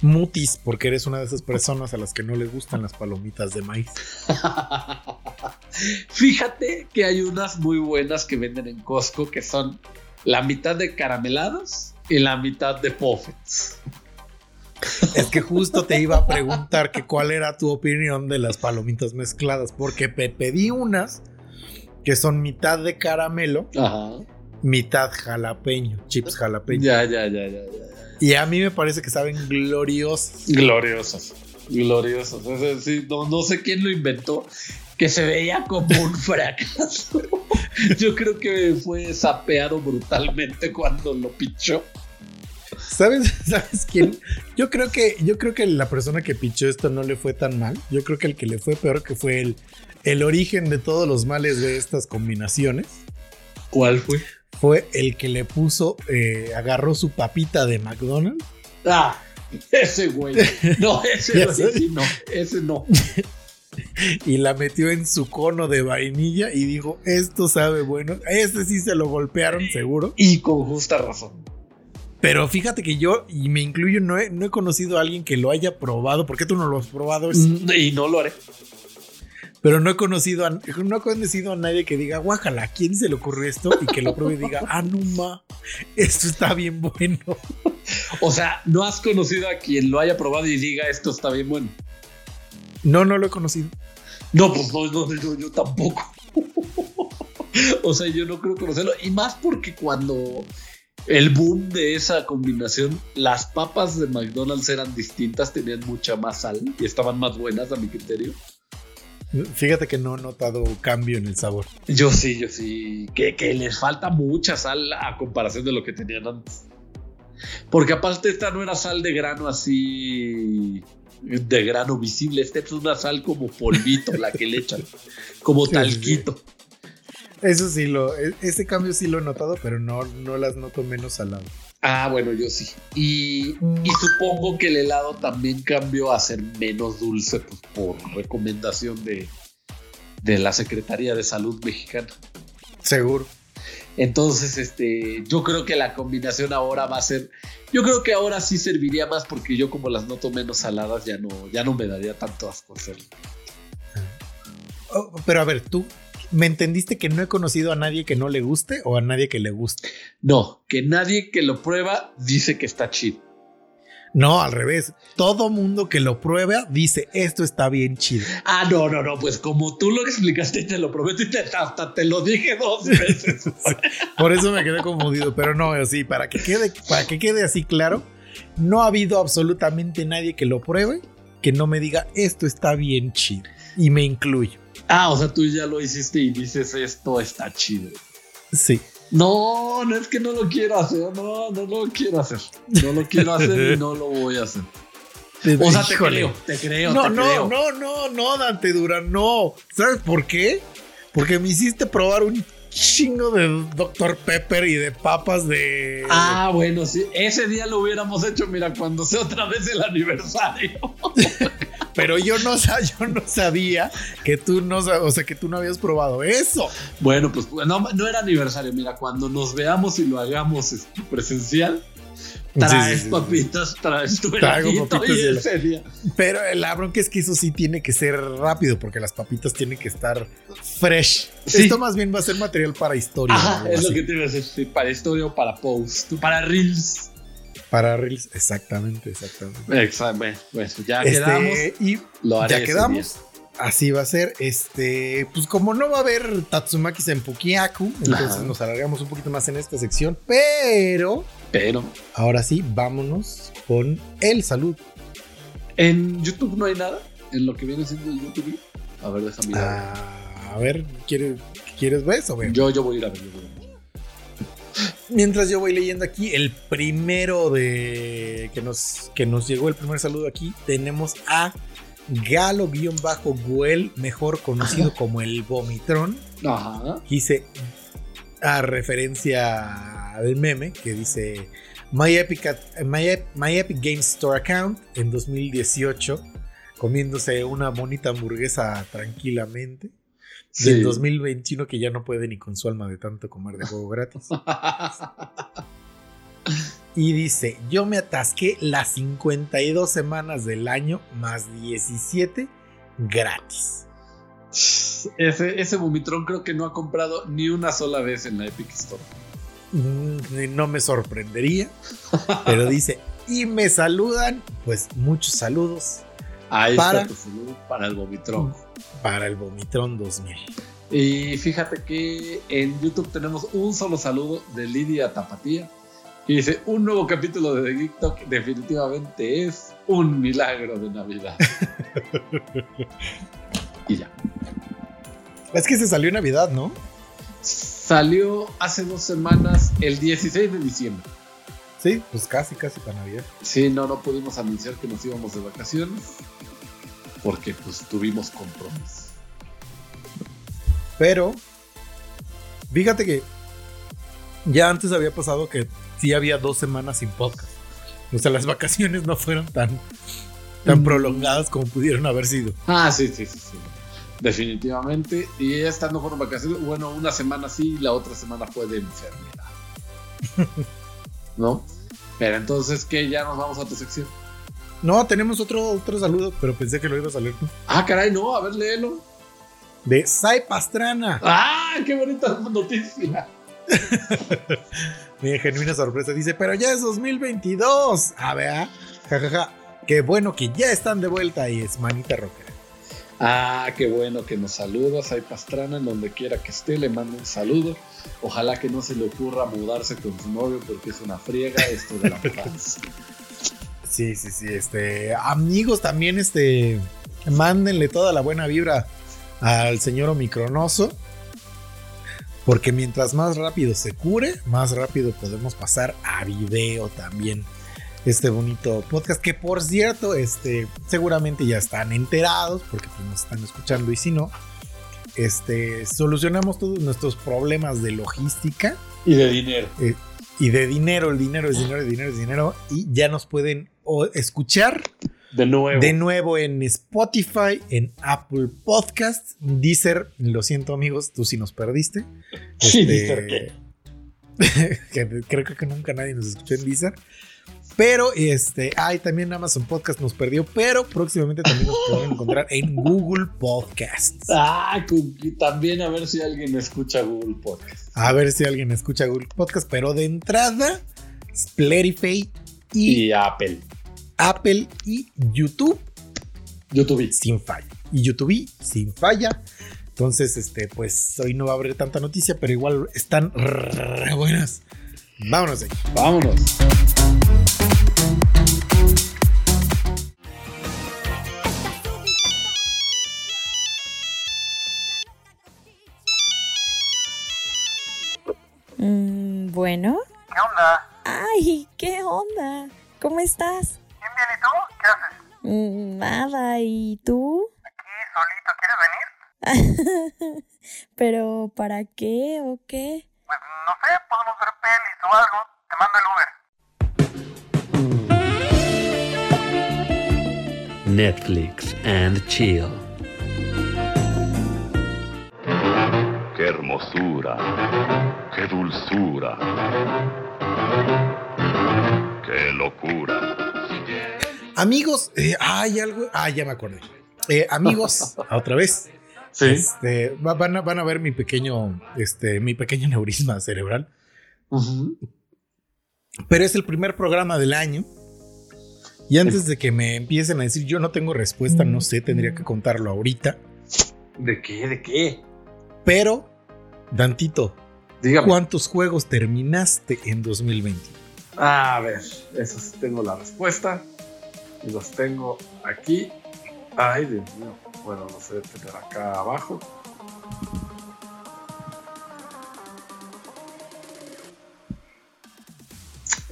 mutis porque eres una de esas personas a las que no les gustan las palomitas de maíz. Fíjate que hay unas muy buenas que venden en Costco que son la mitad de caramelados y la mitad de puffets. Es que justo te iba a preguntar que cuál era tu opinión de las palomitas mezcladas, porque pedí unas que son mitad de caramelo, mitad jalapeño, chips jalapeño. Ya, ya, ya, ya, ya. Y a mí me parece que saben gloriosos. Gloriosos. Gloriosos. no, no sé quién lo inventó que se veía como un fracaso. Yo creo que fue sapeado brutalmente cuando lo pichó. ¿Sabes, ¿Sabes quién? Yo creo que yo creo que la persona que pichó esto no le fue tan mal. Yo creo que el que le fue peor que fue el, el origen de todos los males de estas combinaciones. ¿Cuál fue? Fue el que le puso, eh, agarró su papita de McDonald's. Ah, ese güey. No, ese no, ese no y la metió en su cono de vainilla y dijo, esto sabe bueno. Este sí se lo golpearon, seguro. Y con justa razón. Pero fíjate que yo, y me incluyo, no he, no he conocido a alguien que lo haya probado. ¿Por qué tú no lo has probado? Mm, y no lo haré. Pero no he conocido a, no he conocido a nadie que diga, guájala, ¿a quién se le ocurrió esto? Y que lo pruebe y diga, ah, no ma, esto está bien bueno. O sea, no has conocido a quien lo haya probado y diga, esto está bien bueno. No, no lo he conocido. No, pues no, no, yo, yo tampoco. o sea, yo no creo conocerlo. Y más porque cuando el boom de esa combinación, las papas de McDonald's eran distintas, tenían mucha más sal y estaban más buenas a mi criterio. Fíjate que no he notado cambio en el sabor. Yo sí, yo sí. Que, que les falta mucha sal a comparación de lo que tenían antes. Porque aparte esta no era sal de grano así de grano visible. Esta es una sal como polvito, la que le echan. Como talquito. Eso sí, lo, e, ese cambio sí lo he notado, pero no, no las noto menos salado. Ah, bueno, yo sí. Y, y, supongo que el helado también cambió a ser menos dulce pues, por recomendación de, de la Secretaría de Salud mexicana. Seguro. Entonces, este, yo creo que la combinación ahora va a ser, yo creo que ahora sí serviría más porque yo como las noto menos saladas ya no, ya no me daría tanto asco hacerlo. Oh, pero a ver, tú, ¿Me entendiste que no he conocido a nadie que no le guste o a nadie que le guste? No, que nadie que lo prueba dice que está chido. No, al revés. Todo mundo que lo prueba dice esto está bien chido. Ah, no, no, no. Pues como tú lo explicaste, te lo prometo y te, hasta te lo dije dos veces. Por eso me quedé confundido. Pero no, así, para que quede, para que quede así claro, no ha habido absolutamente nadie que lo pruebe que no me diga esto está bien chido. Y me incluyo. Ah, o sea, tú ya lo hiciste y dices esto está chido. Sí. No, no es que no lo quiero hacer, no, no lo quiero hacer. No lo quiero hacer y no lo voy a hacer. O sea, te creo, te creo. No, te no, creo. no, no, no, Dante Durán, no. ¿Sabes por qué? Porque me hiciste probar un chingo de Dr. Pepper y de papas de. Ah, bueno, sí. Ese día lo hubiéramos hecho, mira, cuando sea otra vez el aniversario. Pero yo no, yo no sabía que tú no, o sea, que tú no habías probado eso. Bueno, pues no, no era aniversario. Mira, cuando nos veamos y lo hagamos este, presencial, traes papitas, traes tu papitas y ese día. Pero la bronca es que eso sí tiene que ser rápido, porque las papitas tienen que estar fresh. Esto más bien va a ser material para historia. Ajá, es lo que te iba a decir, para historia o para post, para reels. Para Reels, exactamente, exactamente. Exacto, bueno, ya este, quedamos. Y ya quedamos. Así va a ser. Este, pues como no va a haber Tatsumaki en Pukiaku, entonces nos alargamos un poquito más en esta sección. Pero. Pero. Ahora sí, vámonos con el salud. En YouTube no hay nada. En lo que viene siendo el YouTube. A ver, déjame ah, a ver, ¿quieres, ¿quieres ver eso? Yo, yo voy a ir a ver. Yo voy a ver. Mientras yo voy leyendo aquí, el primero de que nos, que nos llegó el primer saludo aquí, tenemos a Galo-Guel, mejor conocido como el Vomitrón. Ajá. Dice, a referencia del meme, que dice My Epic, My, My Epic Games Store account en 2018, comiéndose una bonita hamburguesa tranquilamente del 2021 que ya no puede ni con su alma de tanto comer de juego gratis. y dice, yo me atasqué las 52 semanas del año más 17 gratis. Ese, ese Bumitrón creo que no ha comprado ni una sola vez en la Epic Store. Mm, no me sorprendería, pero dice, y me saludan, pues muchos saludos. Ahí para, está tu saludo para el Vomitrón. Para el Vomitrón 2000. Y fíjate que en YouTube tenemos un solo saludo de Lidia Tapatía. Y dice, un nuevo capítulo de TikTok definitivamente es un milagro de Navidad. y ya. Es que se salió Navidad, ¿no? Salió hace dos semanas, el 16 de diciembre. Sí, pues casi, casi para Navidad. Sí, no, no pudimos anunciar que nos íbamos de vacaciones porque pues tuvimos compromiso. Pero, fíjate que ya antes había pasado que sí había dos semanas sin podcast. O sea, las vacaciones no fueron tan, tan mm. prolongadas como pudieron haber sido. Ah, sí, sí, sí, sí. Definitivamente. Y estas no fueron vacaciones. Bueno, una semana sí y la otra semana fue de enfermedad. ¿No? Pero entonces, ¿qué? Ya nos vamos a tu sección. No, tenemos otro, otro saludo, pero pensé que lo ibas a leer tú. Ah, caray, no, a ver, léelo. de Sai Pastrana. ¡Ah! ¡Qué bonita noticia! Mi genuina sorpresa dice, pero ya es 2022. A ver, jajaja. Qué bueno que ya están de vuelta y es manita rockera. Ah, qué bueno que nos saluda Sai Pastrana en donde quiera que esté, le mando un saludo. Ojalá que no se le ocurra mudarse con su novio porque es una friega esto de la mudanza. Sí, sí, sí, este, amigos también, este, mándenle toda la buena vibra al señor Omicronoso. Porque mientras más rápido se cure, más rápido podemos pasar a video también. Este bonito podcast que por cierto, este, seguramente ya están enterados porque pues, nos están escuchando y si no, este, solucionamos todos nuestros problemas de logística. Y de dinero. Eh, y de dinero, el dinero es dinero, el dinero es dinero. Y ya nos pueden escuchar de nuevo. De nuevo en Spotify, en Apple Podcasts, Deezer. Lo siento, amigos, tú sí nos perdiste. Sí, este, creo que nunca nadie nos escuchó en Deezer. Pero este, ay, también Amazon Podcast nos perdió, pero próximamente también nos pueden encontrar en Google Podcasts. Ah, también a ver si alguien escucha Google Podcasts. A ver si alguien escucha Google Podcasts, pero de entrada, Spotify y, y Apple. Apple y YouTube. YouTube. Sin falla. Y YouTube sin falla. Entonces, este, pues hoy no va a haber tanta noticia, pero igual están re buenas. Vámonos ahí. Vámonos. Mm, bueno. ¿Qué onda? Ay, ¿qué onda? ¿Cómo estás? Nada, ¿y tú? Aquí solito, ¿quieres venir? ¿Pero para qué o qué? Pues no sé, podemos ver pelis o algo. Te mando el Uber. Netflix and chill. Qué hermosura, qué dulzura, qué locura. Amigos, eh, hay algo. Ah, ya me acordé. Eh, amigos, otra vez. Sí. Este, van, a, van a ver mi pequeño, este, mi pequeño neurisma cerebral. Pero es el primer programa del año. Y antes de que me empiecen a decir yo no tengo respuesta, no sé, tendría que contarlo ahorita. ¿De qué? ¿De qué? Pero, Dantito, Dígame. ¿cuántos juegos terminaste en 2020? A ver, eso sí tengo la respuesta. Y los tengo aquí. Ay, Dios mío. Bueno, los sé tener acá abajo.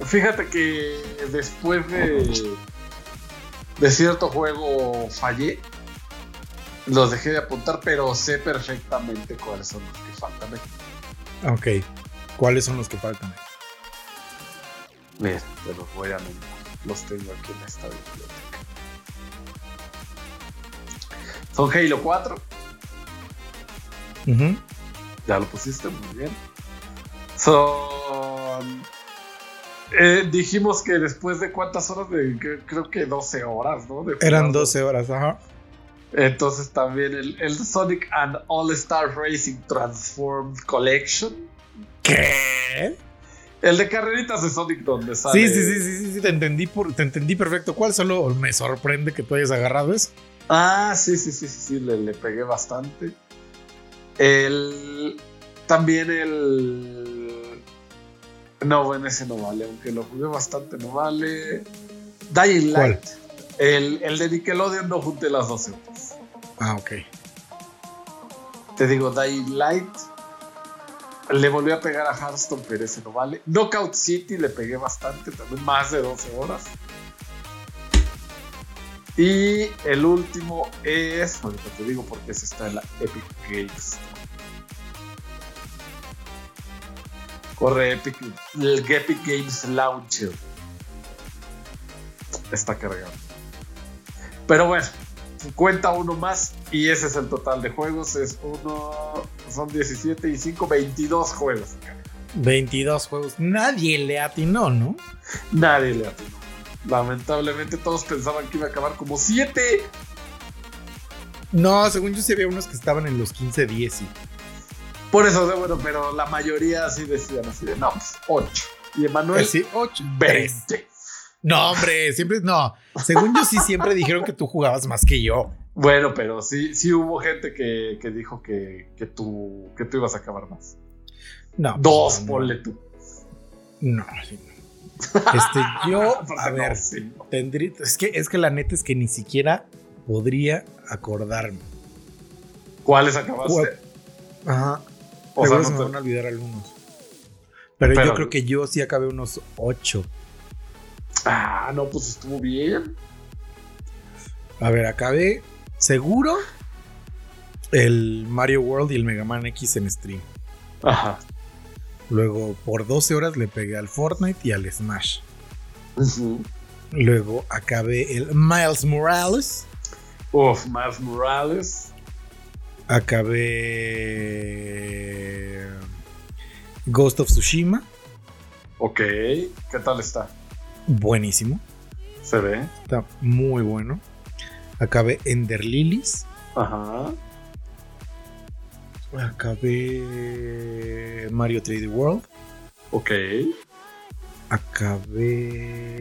Fíjate que después de, de cierto juego fallé. Los dejé de apuntar, pero sé perfectamente cuáles son los que faltan. Ok. ¿Cuáles son los que faltan? Mira, te los voy a nombrar. Los tengo aquí en esta biblioteca. Son Halo 4. Uh -huh. Ya lo pusiste muy bien. Son. Eh, dijimos que después de cuántas horas, de, creo que 12 horas, ¿no? De Eran 12 horas, ajá. Entonces también el, el Sonic and All Star Racing Transformed Collection. ¿Qué? El de carreritas de Sonic donde sale. Sí, sí, sí, sí, sí, te entendí por, te entendí perfecto. ¿Cuál solo me sorprende que tú hayas agarrado eso? Ah, sí, sí, sí, sí, sí le, le pegué bastante. El. También el. No, bueno, ese no vale, aunque lo jugué bastante, no vale. Dying Light. ¿Cuál? El, el de Nickelodeon no junté las 12 horas. Ah, ok. Te digo, Dying Light. Le volví a pegar a Hearthstone, pero ese no vale. Knockout City le pegué bastante, también más de 12 horas. Y el último es. Ahorita te digo porque ese está en la Epic Games. Corre Epic, el Epic Games Launcher. Está cargado. Pero bueno, cuenta uno más y ese es el total de juegos. Es uno, son 17 y 5, 22 juegos. 22 juegos. Nadie le atinó, ¿no? Nadie le atinó. Lamentablemente todos pensaban que iba a acabar como 7. No, según yo sí había unos que estaban en los 15, 10 y... Por eso, bueno, pero la mayoría así decían así de, no, pues 8. Y Emanuel, Sí, 8. 20. No, hombre, siempre, no. Según yo sí siempre dijeron que tú jugabas más que yo. Bueno, pero sí, sí hubo gente que, que dijo que, que, tú, que tú ibas a acabar más. No. Dos, no, no. ponle tú. No, sí, no. Este, yo, a no, ver, tendría, es que, es que la neta es que ni siquiera podría acordarme. ¿Cuáles acabaste? Ajá. O sea, se no me van a olvidar algunos. Pero, Pero- yo creo que yo sí acabé unos 8. Ah, no, pues estuvo bien. A ver, acabé seguro el Mario World y el Mega Man X en stream. Ajá. Luego, por 12 horas le pegué al Fortnite y al Smash. Luego acabé el Miles Morales. Uf, Miles Morales. Acabé Ghost of Tsushima. Ok, ¿qué tal está? Buenísimo. ¿Se ve? Está muy bueno. Acabé Ender Lilies. Ajá. Acabé Mario 3D World. Ok. Acabé.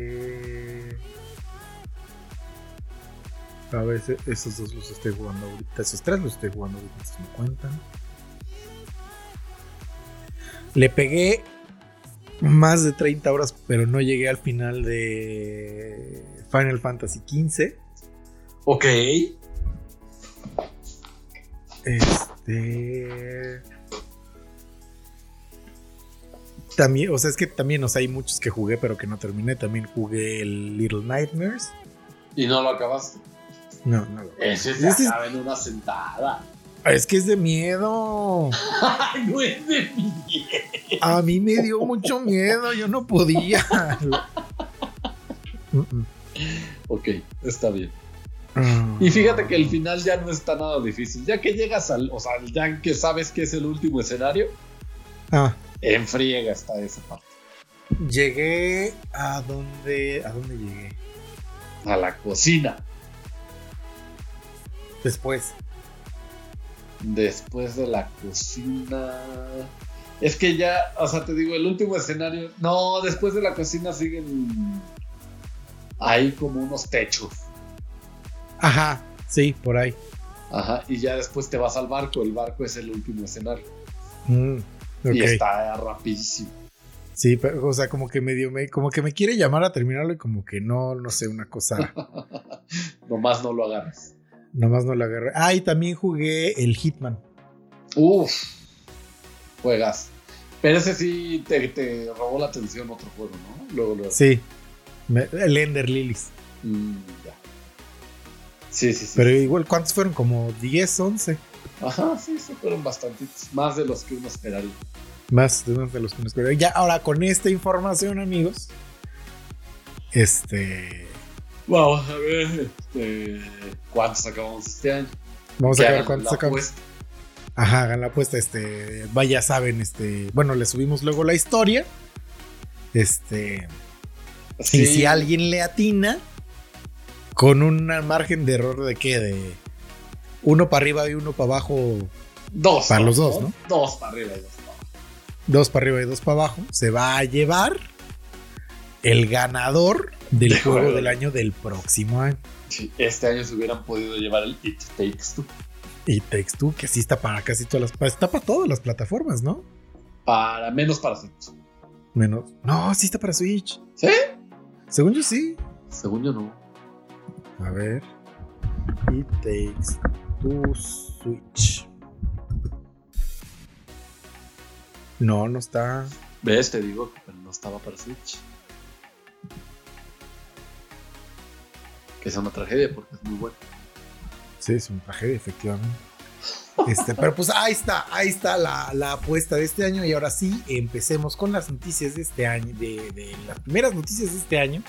A veces esos dos los estoy jugando ahorita. Esos tres los estoy jugando ahorita. Si me cuentan. Le pegué más de 30 horas, pero no llegué al final de Final Fantasy XV. Ok. Este. También, o sea, es que también, o sea, hay muchos que jugué, pero que no terminé. También jugué el Little Nightmares. ¿Y no lo acabaste? No, no lo Ese se Ese es- acaba en una sentada. Es que es de miedo. No es de mí. A mí me dio mucho miedo, yo no podía. Ok, está bien. Ah. Y fíjate que el final ya no está nada difícil. Ya que llegas al. O sea, ya que sabes que es el último escenario, Ah, en friega está esa parte. llegué a donde. ¿A dónde llegué? A la cocina. Después. Después de la cocina. Es que ya, o sea, te digo, el último escenario. No, después de la cocina siguen. Ahí como unos techos. Ajá, sí, por ahí. Ajá. Y ya después te vas al barco. El barco es el último escenario. Mm, Y está rapidísimo. Sí, pero, o sea, como que medio me, como que me quiere llamar a terminarlo y como que no, no sé, una cosa. Nomás no lo agarres. nomás no la agarré. Ah, y también jugué el Hitman. Uf. Juegas. Pero ese sí te, te robó la atención otro juego, ¿no? Luego, luego. Sí. Me- el Ender Lilies. Mm, ya. Sí, sí, sí. Pero igual, ¿cuántos fueron? Como 10, 11. Ajá, sí, sí, fueron bastantitos. Más de los que uno esperaría. Más de uno de los que nos esperaba. Ya, ahora con esta información, amigos. Este. Vamos a ver este, cuántos acabamos este año. Vamos a ver cuántos apuesta. Ajá, hagan la apuesta. Este. Vaya, saben, este. Bueno, le subimos luego la historia. Este. Sí, Y si alguien le atina, con un margen de error de qué? De uno para arriba y uno para abajo, dos, para los dos, ¿no? Dos para arriba y dos para abajo. dos para arriba y dos para abajo, se va a llevar el ganador del De juego juego. del año del próximo año. Sí, este año se hubieran podido llevar el It Takes Two. Y Takes Two, que sí está para casi todas las, está para todas las plataformas, ¿no? Para menos para Switch. Menos. No, sí está para Switch. ¿Sí? Según yo sí. Según yo no. A ver. It Takes Two Switch. No, no está. ¿Ves? Te digo que no estaba para Switch. Que es una tragedia porque es muy bueno. Sí, es una tragedia, efectivamente. Este, pero pues ahí está, ahí está la, la apuesta de este año. Y ahora sí, empecemos con las noticias de este año, de, de las primeras noticias de este año.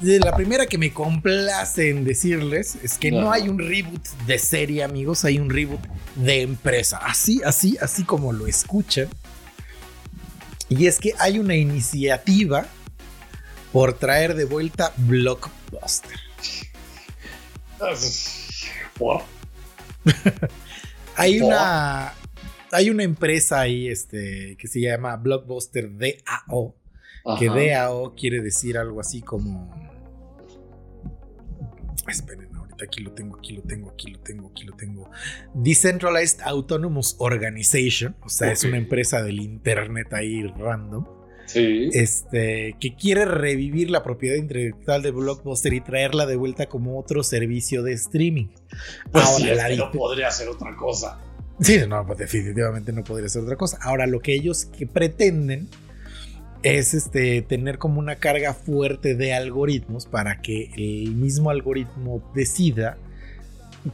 De la primera que me complace en decirles es que no hay un reboot de serie, amigos, hay un reboot de empresa. Así, así, así como lo escuchan. Y es que hay una iniciativa por traer de vuelta Blockbuster. Wow. hay una. Hay una empresa ahí este, que se llama Blockbuster DAO. Que Ajá. DAO quiere decir algo así como. Esperen, ahorita aquí lo tengo, aquí lo tengo, aquí lo tengo, aquí lo tengo. Decentralized Autonomous Organization. O sea, es una empresa del internet ahí random. Sí. Este, que quiere revivir la propiedad intelectual de Blockbuster y traerla de vuelta como otro servicio de streaming. pues Ahora, sí, es la que no podría ser otra cosa. Sí, no, pues definitivamente no podría ser otra cosa. Ahora, lo que ellos que pretenden es este, tener como una carga fuerte de algoritmos para que el mismo algoritmo decida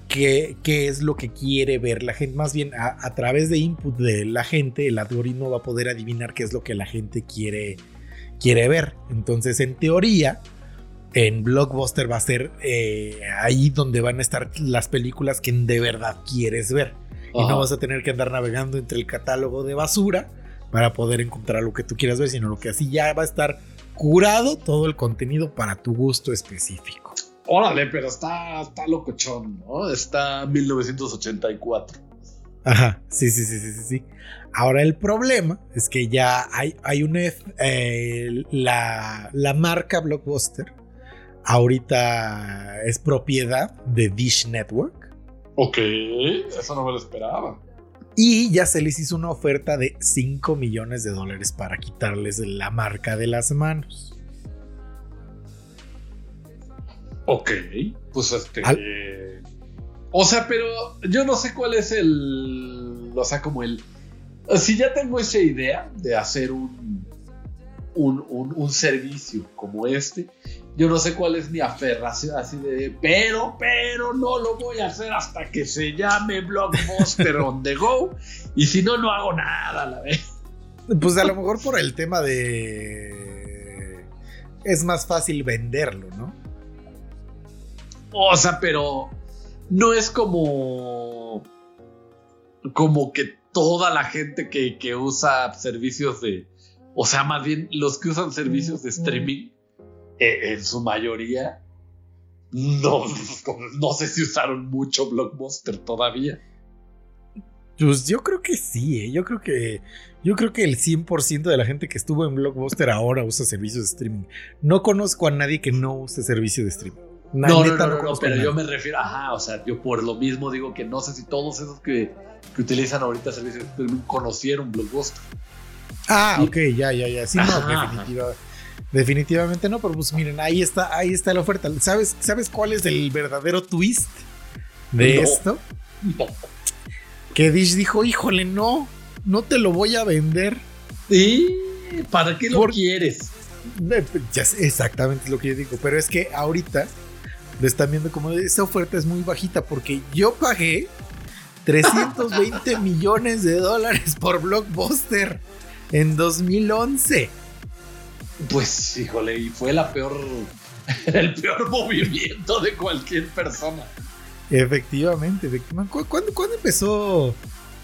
qué, qué es lo que quiere ver la gente. Más bien, a, a través de input de la gente, el algoritmo va a poder adivinar qué es lo que la gente quiere, quiere ver. Entonces, en teoría, en Blockbuster va a ser eh, ahí donde van a estar las películas que de verdad quieres ver. Y no vas a tener que andar navegando entre el catálogo de basura para poder encontrar lo que tú quieras ver, sino lo que así ya va a estar curado todo el contenido para tu gusto específico. Órale, pero está, está locochón, ¿no? Está 1984. Ajá, sí, sí, sí, sí, sí, sí. Ahora el problema es que ya hay, hay una... eh, la, la marca Blockbuster ahorita es propiedad de Dish Network. Ok, eso no me lo esperaba. Y ya se les hizo una oferta de 5 millones de dólares para quitarles la marca de las manos. Ok, pues este. Al- O sea, pero yo no sé cuál es el. O sea, como el. Si ya tengo esa idea de hacer un. Un, un- un servicio como este, yo no sé cuál es mi aferración así de. Pero, pero no lo voy a hacer hasta que se llame Blockbuster on the go. Y si no, no hago nada a la vez. Pues a lo mejor por el tema de... Es más fácil venderlo, ¿no? O sea, pero no es como. Como que toda la gente que, que usa servicios de. O sea, más bien los que usan servicios de streaming, en su mayoría, no, no sé si usaron mucho Blockbuster todavía. Pues yo creo que sí, ¿eh? yo creo que yo creo que el 100% de la gente que estuvo en Blockbuster ahora usa servicios de streaming. No conozco a nadie que no use servicio de streaming. No, no, no, no, pero yo me refiero, ajá, o sea, yo por lo mismo digo que no sé si todos esos que, que utilizan ahorita servicios de streaming conocieron Blockbuster. Ah, ok, ya, ya, ya. Sí, no, Ajá. definitiva- definitivamente no, pero pues miren, ahí está, ahí está la oferta. ¿Sabes, ¿sabes cuál es el verdadero twist de No. esto? No. Que Dish dijo, híjole, no, no te lo voy a vender. ¿Y para qué lo Por- quieres? Eh, Ya sé, exactamente lo que yo digo, pero es que ahorita lo están viendo como esta oferta es muy bajita porque yo pagué 320 millones de dólares por Blockbuster en 2011. Pues, híjole, y fue la peor, el peor movimiento de cualquier persona. Efectivamente, efectivamente. ¿Cu- ¿Cuándo, cuándo empezó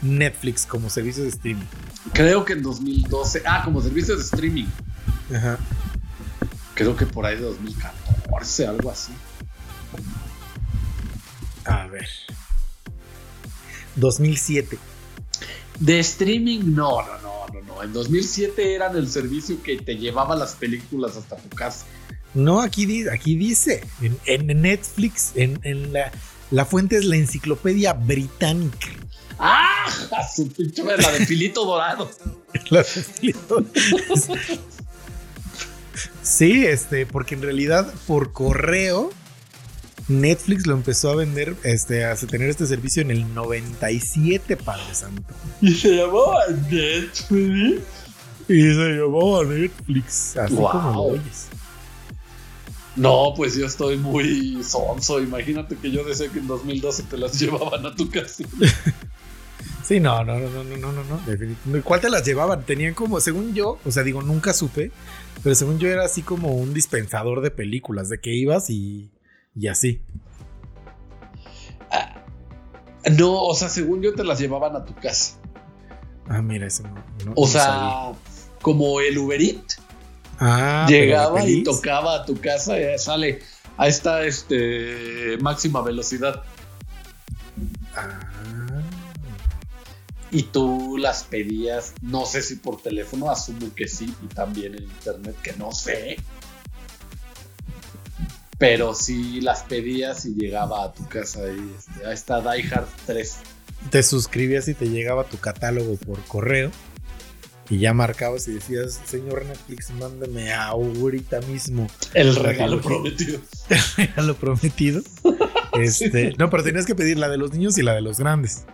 Netflix como servicio de streaming? Creo que en 2012, ah, como servicio de streaming, Ajá. creo que por ahí de 2014, algo así. A ver. 2007. De streaming, no, no, no, no. En 2007 eran el servicio que te llevaba las películas hasta tu casa. No, aquí, aquí dice, en, en Netflix, en, en la, la fuente es la enciclopedia británica. ¡Ah! A su pinche la de filito dorado. La- sí, este, porque en realidad por correo Netflix lo empezó a vender, este, a tener este servicio en el 97, Padre Santo. Y se llamaba Netflix. Y se llamaba Netflix. Así wow. como lo oyes. No, pues yo estoy muy sonso. Imagínate que yo decía que en 2012 te las llevaban a tu casa. sí, no, no, no, no, no, no, no. Definitivamente. ¿Cuál te las llevaban? Tenían como, según yo, o sea, digo, nunca supe, pero según yo era así como un dispensador de películas, de que ibas y y así. No, o sea, según yo te las llevaban a tu casa. Ah, mira, eso no. no- O no sea, sabía. como el Uber Eat Ah, llegaba y tocaba a tu casa y sale. Ahí está este máxima velocidad. Ah. Y tú las pedías, no sé si por teléfono, asumo que sí, y también en internet, que no sé. Pero sí las pedías y llegaba a tu casa y este, ahí está Die Hard 3. Te suscribías y te llegaba tu catálogo por correo. Y ya marcabas y decías, señor Netflix, mándame ahorita mismo El regalo prometido. el regalo prometido. Este, No, pero tenías que pedir la de los niños y la de los grandes.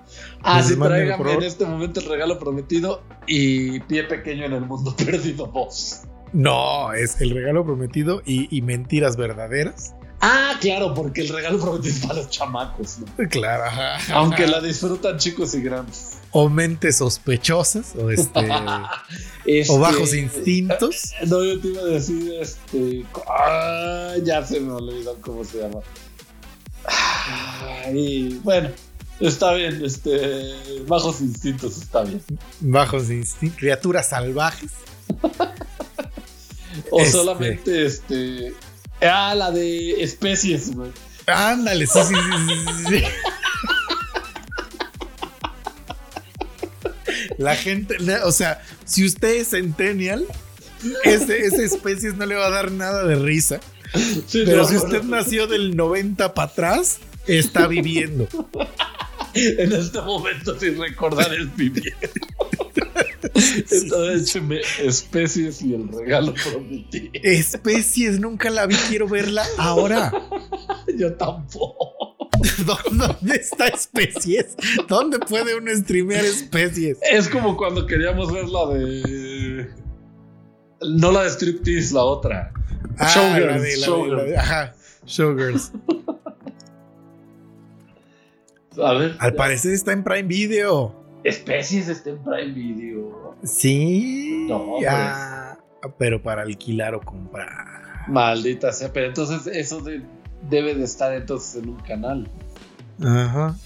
Ah, Pues sí, favor. en este momento el regalo prometido y pie pequeño en el mundo perdido 2. No, es el regalo prometido y, y mentiras verdaderas. Ah, claro, porque el regalo prometido es para los chamacos, ¿no? Claro, ajá, ajá. Aunque la disfrutan chicos y grandes. O mentes sospechosas, o este. Este, o bajos instintos. No, yo te iba a decir, este. ah, ya se me olvidó cómo se llama. Ay, bueno, está bien, este. Bajos instintos está bien. Bajos instintos. Criaturas salvajes. O Este. solamente, este. Ah, la de especies, güey. Ándale, sí, sí, sí. La gente, o sea, si usted es centennial, ese, esa especie no le va a dar nada de risa. Sí, Pero no, si usted no. nació del 90 para atrás, está viviendo. En este momento, sin recordar el vivir. Entonces, écheme especies y el regalo prometido. Especies, nunca la vi, quiero verla ahora. Yo tampoco. ¿Dónde está especies? ¿Dónde puede uno streamear especies? Es como cuando queríamos ver la de. No la de striptease, la otra. Ah, Showgirls, la de- la de- la Showgirls. de- ajá, Showgirls. A ver. Al parecer está en Prime Video. Especies está en Prime Video. Sí. No, pues. ah, pero para alquilar o comprar. Maldita sea, pero entonces eso de- debe de estar entonces en un canal. Ajá.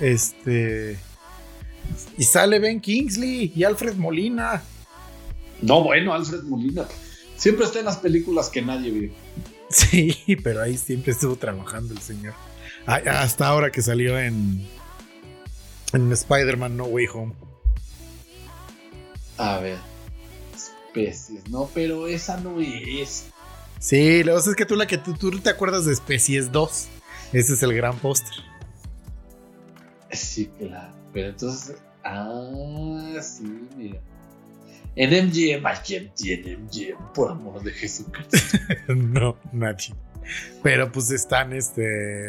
Este. Y sale Ben Kingsley y Alfred Molina. No, bueno, Alfred Molina. Siempre está en las películas que nadie vio. Sí, pero ahí siempre estuvo trabajando el señor. Ah, Hasta ahora que salió en. En Spider-Man No Way Home. A ver. Especies, no, pero esa no es. Sí, lo que pasa es que tú la que tú, tú te acuerdas de Especies 2. Ese es el gran póster. Sí, claro. Pero entonces. Ah, sí, mira. En MGM, ¿a quién tiene MGM? Por amor de Jesucristo. no, nadie. Pero pues están este,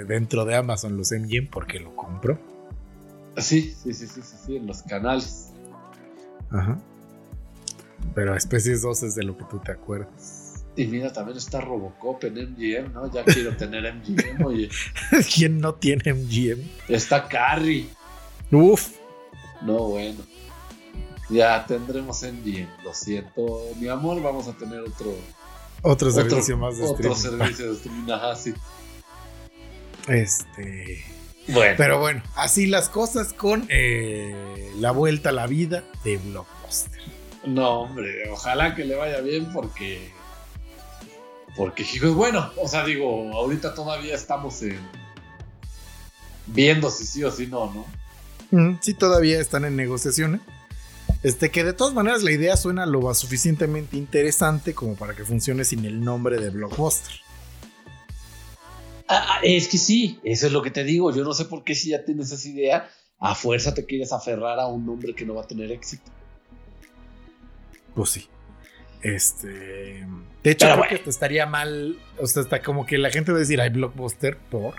dentro de Amazon los MGM porque lo compro. Sí, sí, sí, sí, sí, sí, en los canales. Ajá. Pero Especies 2 es de lo que tú te acuerdas. Y mira, también está Robocop en MGM, ¿no? Ya quiero tener MGM, oye. ¿Quién no tiene MGM? Está Carrie. Uf. No, bueno. Ya tendremos MGM, lo siento. Mi amor, vamos a tener otro, Otro otro, servicio más de otro streaming. servicio de streaming. Ajá, sí. Este. Bueno, Pero bueno, así las cosas con eh, la vuelta a la vida de Blockbuster. no, hombre, ojalá que le vaya bien porque. Porque, hijos, bueno, o sea, digo, ahorita todavía estamos en. Viendo si sí o si no, ¿no? Mm, Sí, todavía están en negociaciones. Este, que de todas maneras la idea suena lo suficientemente interesante como para que funcione sin el nombre de Blockbuster. Ah, ah, es que sí, eso es lo que te digo. Yo no sé por qué si ya tienes esa idea, a fuerza te quieres aferrar a un nombre que no va a tener éxito. Pues sí. Este. De hecho, creo bueno. que estaría mal. O sea, hasta como que la gente va a decir, hay Blockbuster por.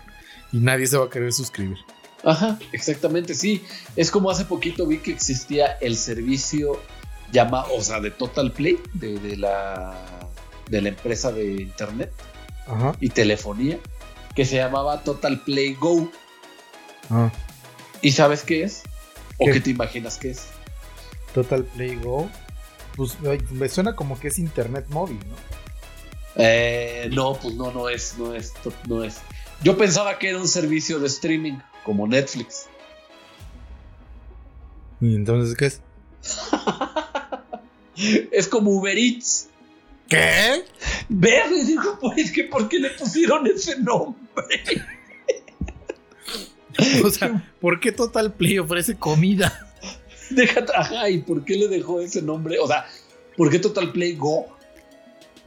Y nadie se va a querer suscribir. Ajá, exactamente, sí. Es como hace poquito vi que existía el servicio llama, o sea, de Total Play, de, de la de la empresa de internet Ajá. y telefonía, que se llamaba Total Play Go. Ah, ¿Y sabes qué es? ¿O ¿Qué? qué te imaginas que es? Total Play Go. Pues me suena como que es internet móvil, ¿no? Eh, no, pues no, no es, no es, no es. Yo pensaba que era un servicio de streaming, como Netflix. ¿Y entonces qué es? Es como Uber Eats. ¿Qué? Ver, y digo, pues que ¿por qué le pusieron ese nombre? O sea, ¿por qué Total Play ofrece comida? Déjate, ajá, ¿y por qué le dejó ese nombre? O sea, ¿por qué Total Play Go?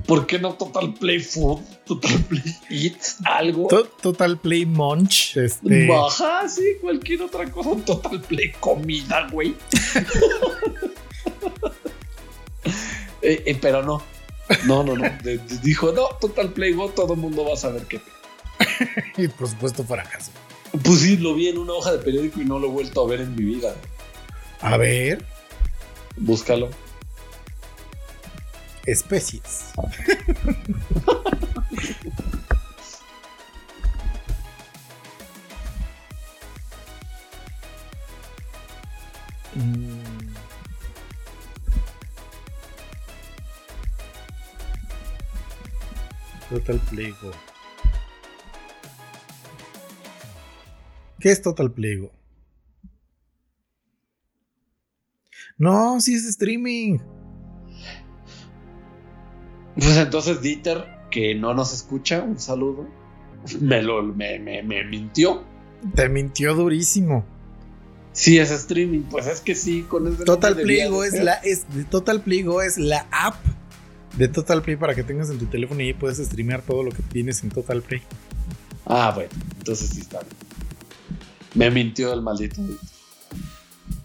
¿Por qué no Total Play Food? Total Play Eats, algo. To- Total Play Munch. Este, Baja, sí, cualquier otra cosa. Total Play comida, güey. Eh, eh, pero no. No, no, no. De- de- dijo, no, Total Play Go, todo el mundo va a saber qué. y por supuesto, fracaso. Pues sí, lo vi en una hoja de periódico y no lo he vuelto a ver en mi vida. A ver, Búscalo. especies. Mm. Total Play Go. ¿Qué es Total Play Go? No, sí es streaming. Pues entonces Dieter, que no nos escucha, un saludo, me, lo, me, me, me mintió. Te mintió durísimo. Sí, es streaming. Pues es que sí, con Total nombre Play debía Go de es la es Total Play Go es la app de Total Play para que tengas en tu teléfono y ahí puedes streamear todo lo que tienes en Total Play. Ah, bueno, entonces sí está bien. Me mintió el maldito.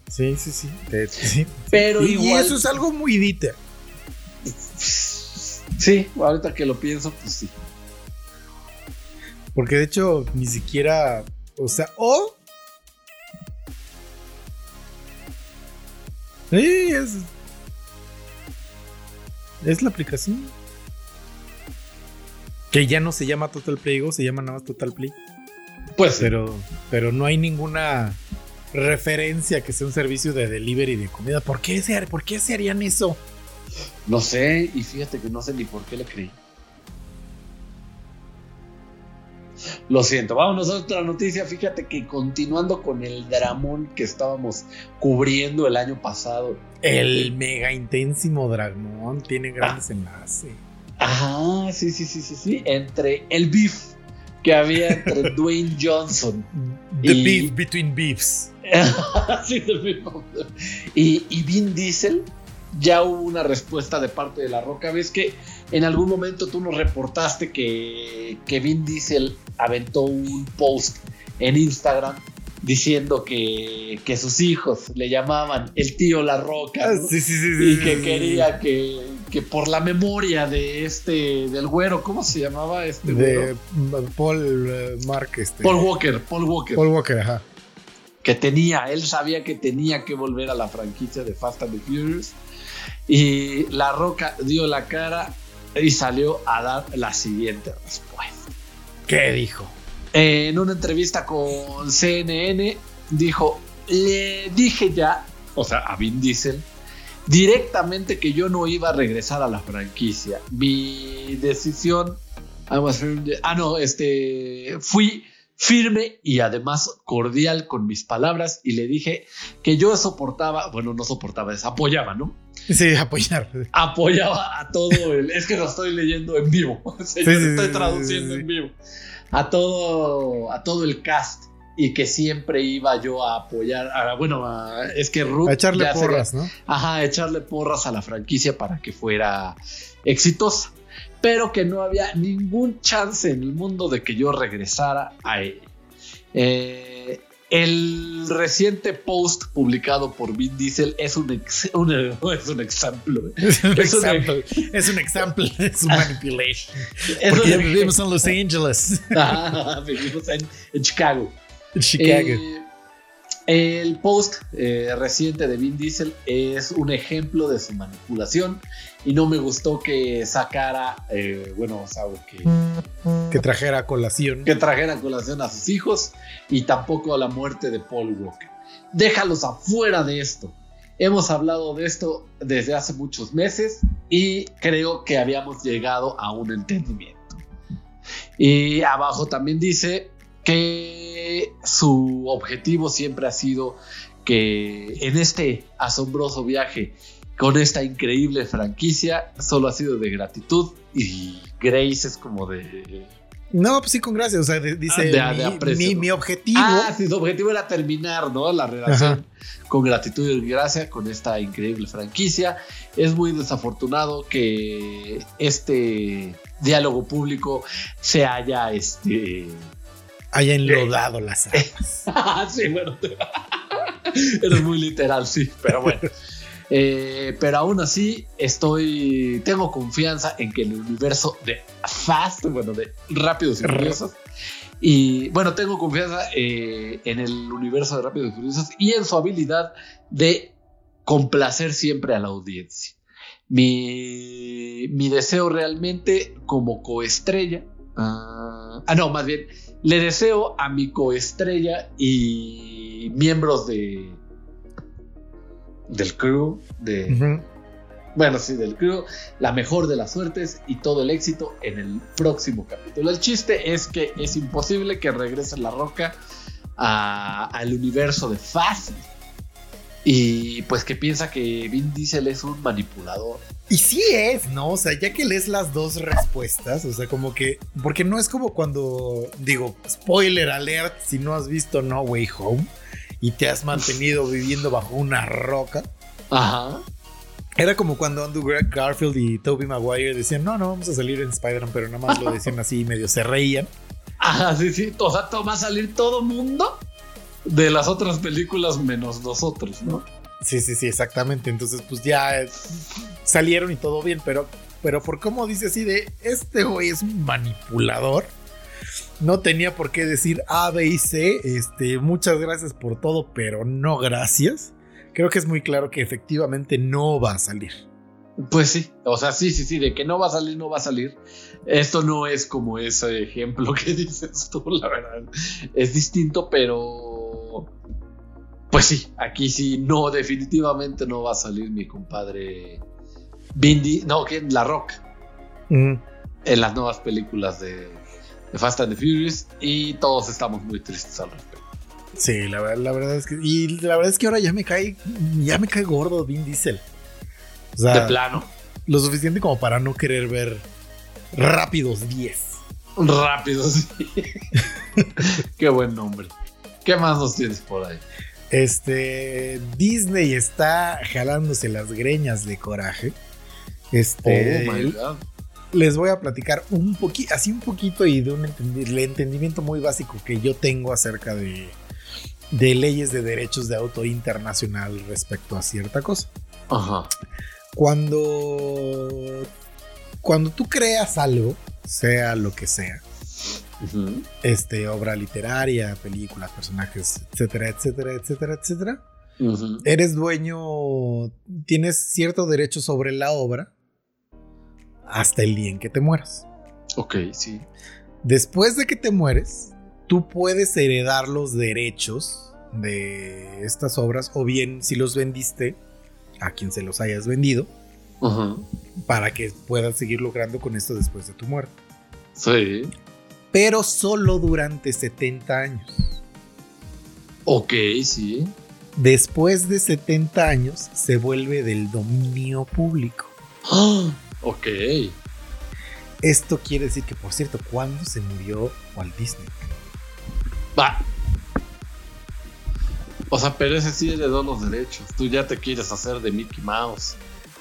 Sí, sí, sí. sí. Pero Y, y igual. eso es algo muy Dieter. Sí, ahorita que lo pienso, pues sí. Porque de hecho ni siquiera, o sea, o Sí, es es la aplicación. Que ya no se llama Total Play Go, se llama nada más Total Play. Pues. Pero, pero no hay ninguna referencia que sea un servicio de delivery de comida. ¿Por qué se, por qué se harían eso? No sé, y fíjate que no sé ni por qué le creí. Lo siento, vámonos a otra noticia. Fíjate que continuando con el dramón que estábamos cubriendo el año pasado. El mega intensimo Dragón tiene grandes enlaces. Ajá, sí, sí, sí, sí, sí. Entre el beef que había entre Dwayne Johnson The Y- beef between beefs. Sí, mismo. y, y Vin Diesel, ya hubo una respuesta de parte de La Roca. Ves que en algún momento tú nos reportaste que, que Vin Diesel aventó un post en Instagram diciendo que, que sus hijos le llamaban el tío La Roca. ¿no? Sí, sí, sí, Y que quería que, que por la memoria de este, del güero, ¿cómo se llamaba este güero? De Paul eh, Mark, este. Paul Walker, Paul Walker. Paul Walker, ajá. que tenía, él sabía que tenía que volver a la franquicia de Fast and the Furious. Y La Roca dio la cara y salió a dar la siguiente respuesta. ¿Qué dijo? En una entrevista con CNN dijo, le dije ya, o sea, a Vin Diesel, directamente que yo no iba a regresar a la franquicia. Mi decisión, I was firm- ah no, este, fui firme y además cordial con mis palabras y le dije que yo soportaba, bueno, no soportaba, es apoyaba, ¿no? Sí, apoyar. apoyaba a todo el. Es que lo estoy leyendo en vivo. O sea, Sí, yo lo estoy traduciendo sí, sí. en vivo. A todo, a todo el cast. Y que siempre iba yo a apoyar. a- bueno, a- es que Ruth. A echarle sería- porras, ¿no? Ajá, a echarle porras a la franquicia para que fuera exitosa. Pero que no había ningún chance en el mundo de que yo regresara a él. Eh, el reciente post publicado por Vin Diesel es un, ex- un- es un ejemplo. Es un Es un- example. Es un manipulation. Es Porque un vivimos en Los Angeles, Ajá, vivimos en, en Chicago. en Chicago. Eh, el post eh, reciente de Vin Diesel es un ejemplo de su manipulación y no me gustó que sacara, eh, bueno, o sea, que, que trajera colación. que trajera colación a sus hijos y tampoco a la muerte de Paul Walker. Déjalos afuera de esto. Hemos hablado de esto desde hace muchos meses y creo que habíamos llegado a un entendimiento. Y abajo también dice que su objetivo siempre ha sido que en este asombroso viaje con esta increíble franquicia solo ha sido de gratitud y Grace es como de No, pues sí, con gracia. O sea, de- dice De- de mi, aprecio, mi- ¿no? mi objetivo. Ah, sí, su objetivo era terminar, ¿no? La relación con gratitud y gracia con esta increíble franquicia. Es muy desafortunado que este diálogo público se haya este. haya enlodado las armas. sí, bueno. Eres muy literal, sí, pero bueno. Eh, pero aún así, estoy. Tengo confianza en que el universo de Fast, bueno, de Rápidos y Furiosos. Y bueno, tengo confianza eh, en el universo de Rápidos y Furiosos y en su habilidad de complacer siempre a la audiencia. Mi, mi deseo realmente como coestrella. ah, ah, no, más bien, le deseo a mi coestrella y miembros de del crew, de, bueno, sí, del crew, la mejor de las suertes y todo el éxito en el próximo capítulo. El chiste es que es imposible que regrese la roca a- al universo de Fast y pues que piensa que Vin Diesel es un manipulador. Y sí es, ¿no? O sea, ya que lees las dos respuestas, o sea, como que. Porque no es como cuando. Digo, spoiler alert, si no has visto No Way Home y te has mantenido viviendo bajo una roca. Ajá. Era como cuando Andrew Gar- Garfield y Tobey Maguire decían, no, no vamos a salir en Spider-Man, pero nada más lo decían así y medio se reían. Ajá, sí, sí. O sea, va a salir todo mundo de las otras películas menos nosotros, ¿no? Sí, sí, sí, exactamente. Entonces, pues ya eh, salieron y todo bien, pero, pero por cómo dice así de, este güey es un manipulador. No tenía por qué decir A, B y C. Este, muchas gracias por todo, pero no gracias. Creo que es muy claro que efectivamente no va a salir. Pues sí, o sea, sí, sí, sí, de que no va a salir, no va a salir. Esto no es como ese ejemplo que dices tú, la verdad. Es distinto, pero... Pues sí, aquí sí, no, definitivamente no va a salir mi compadre Bindi, no, ¿quién? La Rock, en las nuevas películas de, de Fast and the Furious y todos estamos muy tristes al respecto. Sí, la, la verdad es que. Y la verdad es que ahora ya me cae. Ya me cae gordo Vin Diesel. O sea, de plano, lo suficiente como para no querer ver Rápidos 10. rápido, sí. Qué buen nombre. ¿Qué más nos tienes por ahí? Este. Disney está jalándose las greñas de coraje. Este. oh my god. Les voy a platicar un poquito, así un poquito y de un entendi- el entendimiento muy básico que yo tengo acerca de, de leyes de derechos de autor internacional respecto a cierta cosa. Ajá. Cuando, cuando tú creas algo, sea lo que sea, este, obra literaria, películas, personajes, etcétera, etcétera, etcétera, etcétera, eres dueño, tienes cierto derecho sobre la obra hasta el día en que te mueras. Ok, sí. Después de que te mueres, tú puedes heredar los derechos de estas obras o bien si los vendiste a quien se los hayas vendido para que puedas seguir logrando con esto después de tu muerte. Sí. Pero solo durante 70 años. Ok, sí. Después de 70 años se vuelve del dominio público. Ah, ok. Esto quiere decir que, por cierto, ¿cuándo se murió Walt Disney? Va. O sea, pero ese sí heredó los derechos. Tú ya te quieres hacer de Mickey Mouse.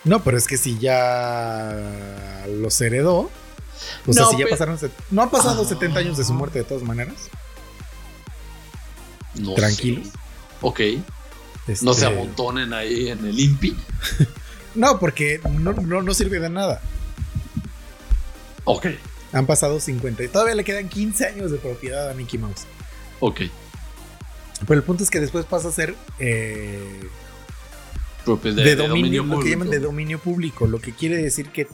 No, pero es que si ya los heredó. O sea, No, si ya pasaron. No han pasado Ah. 70 años de su muerte de todas maneras. No Tranquilos. sé. Ok. Este, No se amontonen ahí en el INPI. No, porque no, no, no sirve de nada. Ok. Han pasado 50 y todavía le quedan 15 años de propiedad a Mickey Mouse. Ok. Pero el punto es que después pasa a ser eh, de, dominio, lo que público. llaman de dominio público, lo que quiere decir que,